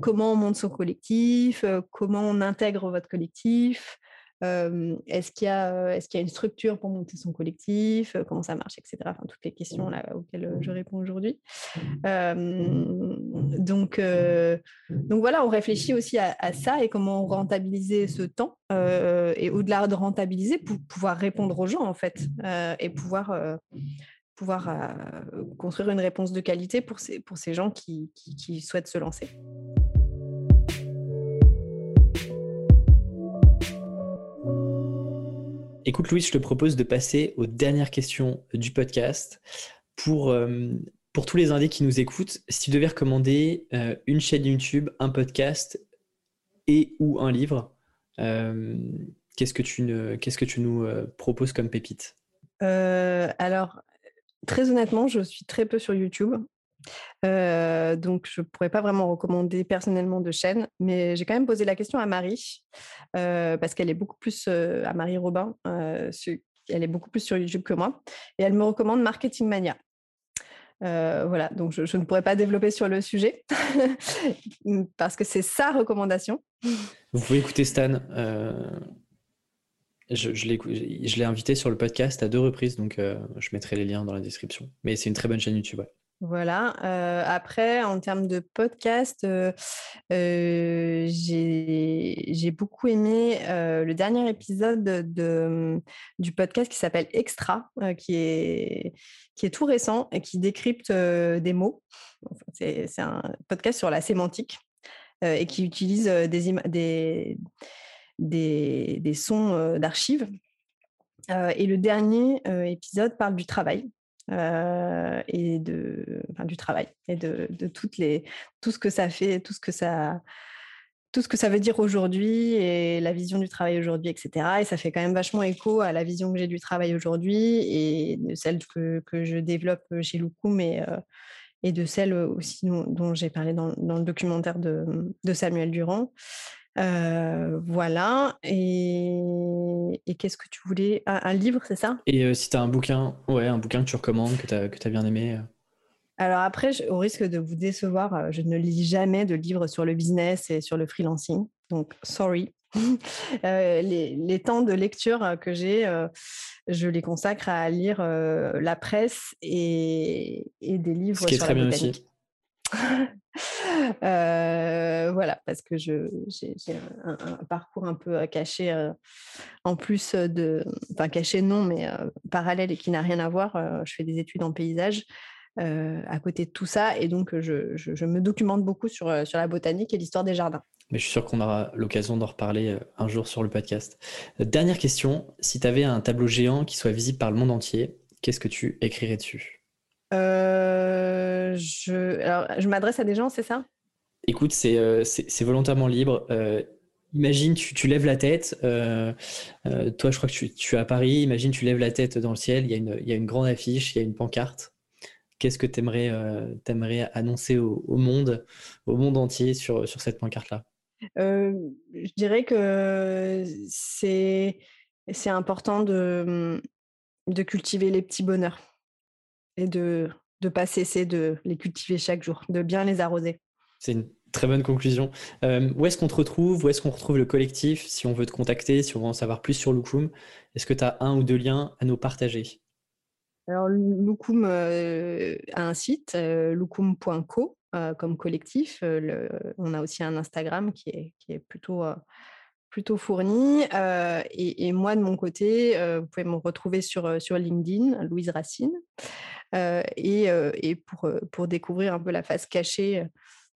comment on monte son collectif, comment on intègre votre collectif, est-ce qu'il y, a, est qu'il y a une structure pour monter son collectif Comment ça marche, etc. Enfin, toutes les questions là, auxquelles je réponds aujourd'hui. donc, donc voilà, on réfléchit aussi à, ça et comment rentabiliser ce temps et au-delà de rentabiliser, pour pouvoir répondre aux gens en fait et pouvoir pouvoir construire une réponse de qualité pour ces, pour ces gens qui, qui souhaitent se lancer. Écoute, Louis, je te propose de passer aux dernières questions du podcast. Pour, euh, tous les indés qui nous écoutent, si tu devais recommander euh, une chaîne YouTube, un podcast et ou un livre, euh, qu'est-ce que tu, qu'est-ce que tu nous proposes comme pépite? Alors, très honnêtement, je suis très peu sur YouTube. Donc, je ne pourrais pas vraiment recommander personnellement de chaîne, mais j'ai quand même posé la question à Marie, parce qu'elle est beaucoup plus, à Marie Robin, elle est beaucoup plus sur YouTube que moi, et elle me recommande Marketing Mania. voilà, donc je, ne pourrais pas développer sur le sujet <laughs> parce que c'est sa recommandation. Vous pouvez écouter Stan. Je, je l'ai invité sur le podcast à deux reprises, donc je mettrai les liens dans la description. Mais c'est une très bonne chaîne YouTube. Voilà. après, en termes de podcast, j'ai beaucoup aimé le dernier épisode de, du podcast qui s'appelle Extra, qui, est, tout récent et qui décrypte des mots. C'est un podcast sur la sémantique et qui utilise des, des, des, des sons d'archives et le dernier épisode parle du travail. Et de, enfin, du travail et de, de, toutes les, tout ce que ça fait, tout ce que ça, tout ce que ça veut dire aujourd'hui et la vision du travail aujourd'hui, etc. Et ça fait quand même vachement écho à la vision que j'ai du travail aujourd'hui et de celle que, que, je développe chez Loukoum et, euh, et de celle aussi dont, j'ai parlé dans, dans, le documentaire de, de Samuel Durand. Euh, voilà. Et, et qu'est-ce que tu voulais un, livre, c'est ça? Et euh, si tu as un bouquin, ouais, un bouquin que tu recommandes, que tu as, as, bien aimé alors après, au risque de vous décevoir, je ne lis jamais de livres sur le business et sur le freelancing. Donc, sorry. <laughs> Les, temps de lecture que j'ai, je les consacre à lire la presse et, des livres Ce qui est très bien aussi. <laughs> <laughs> voilà, parce que j'ai un, parcours un peu caché, en plus de, enfin caché non, mais parallèle et qui n'a rien à voir. je fais des études en paysage. Euh, à côté de tout ça. Et donc, je, me documente beaucoup sur, euh, sur la botanique et l'histoire des jardins. Mais je suis sûr qu'on aura l'occasion d'en reparler euh, un jour sur le podcast. Dernière question, si tu avais un tableau géant qui soit visible par le monde entier, qu'est-ce que tu écrirais dessus? Je, je m'adresse à des gens, c'est ça? Écoute, c'est volontairement libre. Imagine, tu, lèves la tête. toi, je crois que tu, tu, es à Paris. Imagine, tu lèves la tête dans le ciel. Il y a une, il y a une grande affiche, il y a une pancarte qu'est-ce que tu aimerais, euh, annoncer au, monde, au monde entier sur, sur cette pancarte-là? Euh, Je dirais que c'est, c'est important de, de cultiver les petits bonheurs et de ne pas cesser de les cultiver chaque jour, de bien les arroser. C'est une très bonne conclusion. Euh, où est-ce qu'on te retrouve? Où est-ce qu'on retrouve le collectif? Si on veut te contacter, si on veut en savoir plus sur Loukoum, est-ce que tu as un ou deux liens à nous partager? Alors, Loukoum a un site, loukoum.co, comme collectif. on a aussi un Instagram qui est, qui est plutôt, plutôt fourni. Et, moi, de mon côté, vous pouvez me retrouver sur, sur LinkedIn, Louise Racine. et, pour découvrir un peu la face cachée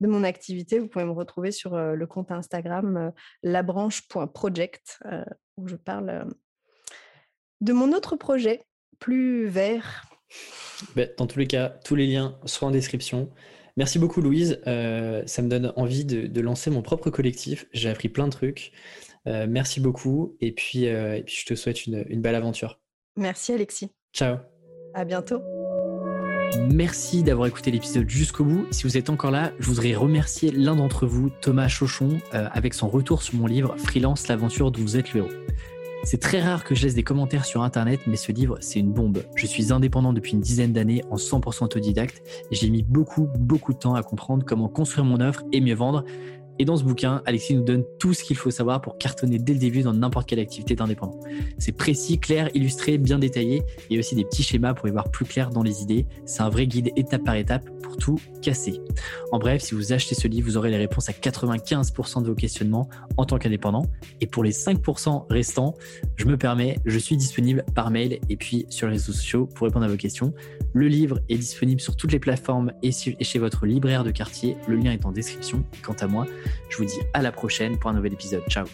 de mon activité, vous pouvez me retrouver sur le compte Instagram labranche.project, où je parle de mon autre projet plus vert. Ben, dans tous les cas, tous les liens sont en description. Merci beaucoup Louise, euh, ça me donne envie de, lancer mon propre collectif. J'ai appris plein de trucs. Euh, merci beaucoup et puis, euh, et puis, je te souhaite une, une belle aventure. Merci Alexis. Ciao. À bientôt. Merci d'avoir écouté l'épisode jusqu'au bout. Si vous êtes encore là, je voudrais remercier l'un d'entre vous, Thomas Chauchon, avec son retour sur mon livre Freelance, l'aventure dont vous êtes le héros. C'est très rare que je laisse des commentaires sur Internet, mais ce livre, c'est une bombe. Je suis indépendant depuis une dizaine d'années en 100% autodidacte et j'ai mis beaucoup, beaucoup de temps à comprendre comment construire mon offre et mieux vendre. Et dans ce bouquin, Alexis nous donne tout ce qu'il faut savoir pour cartonner dès le début dans n'importe quelle activité d'indépendant. C'est précis, clair, illustré, bien détaillé et aussi des petits schémas pour y voir plus clair dans les idées. C'est un vrai guide étape par étape pour tout casser. En bref, si vous achetez ce livre, vous aurez les réponses à 95% de vos questionnements en tant qu'indépendant. Et pour les 5% restants, je me permets, je suis disponible par mail et puis sur les réseaux sociaux pour répondre à vos questions. Le livre est disponible sur toutes les plateformes et chez votre libraire de quartier. Le lien est en description. Quant à moi, je vous dis à la prochaine pour un nouvel épisode. Ciao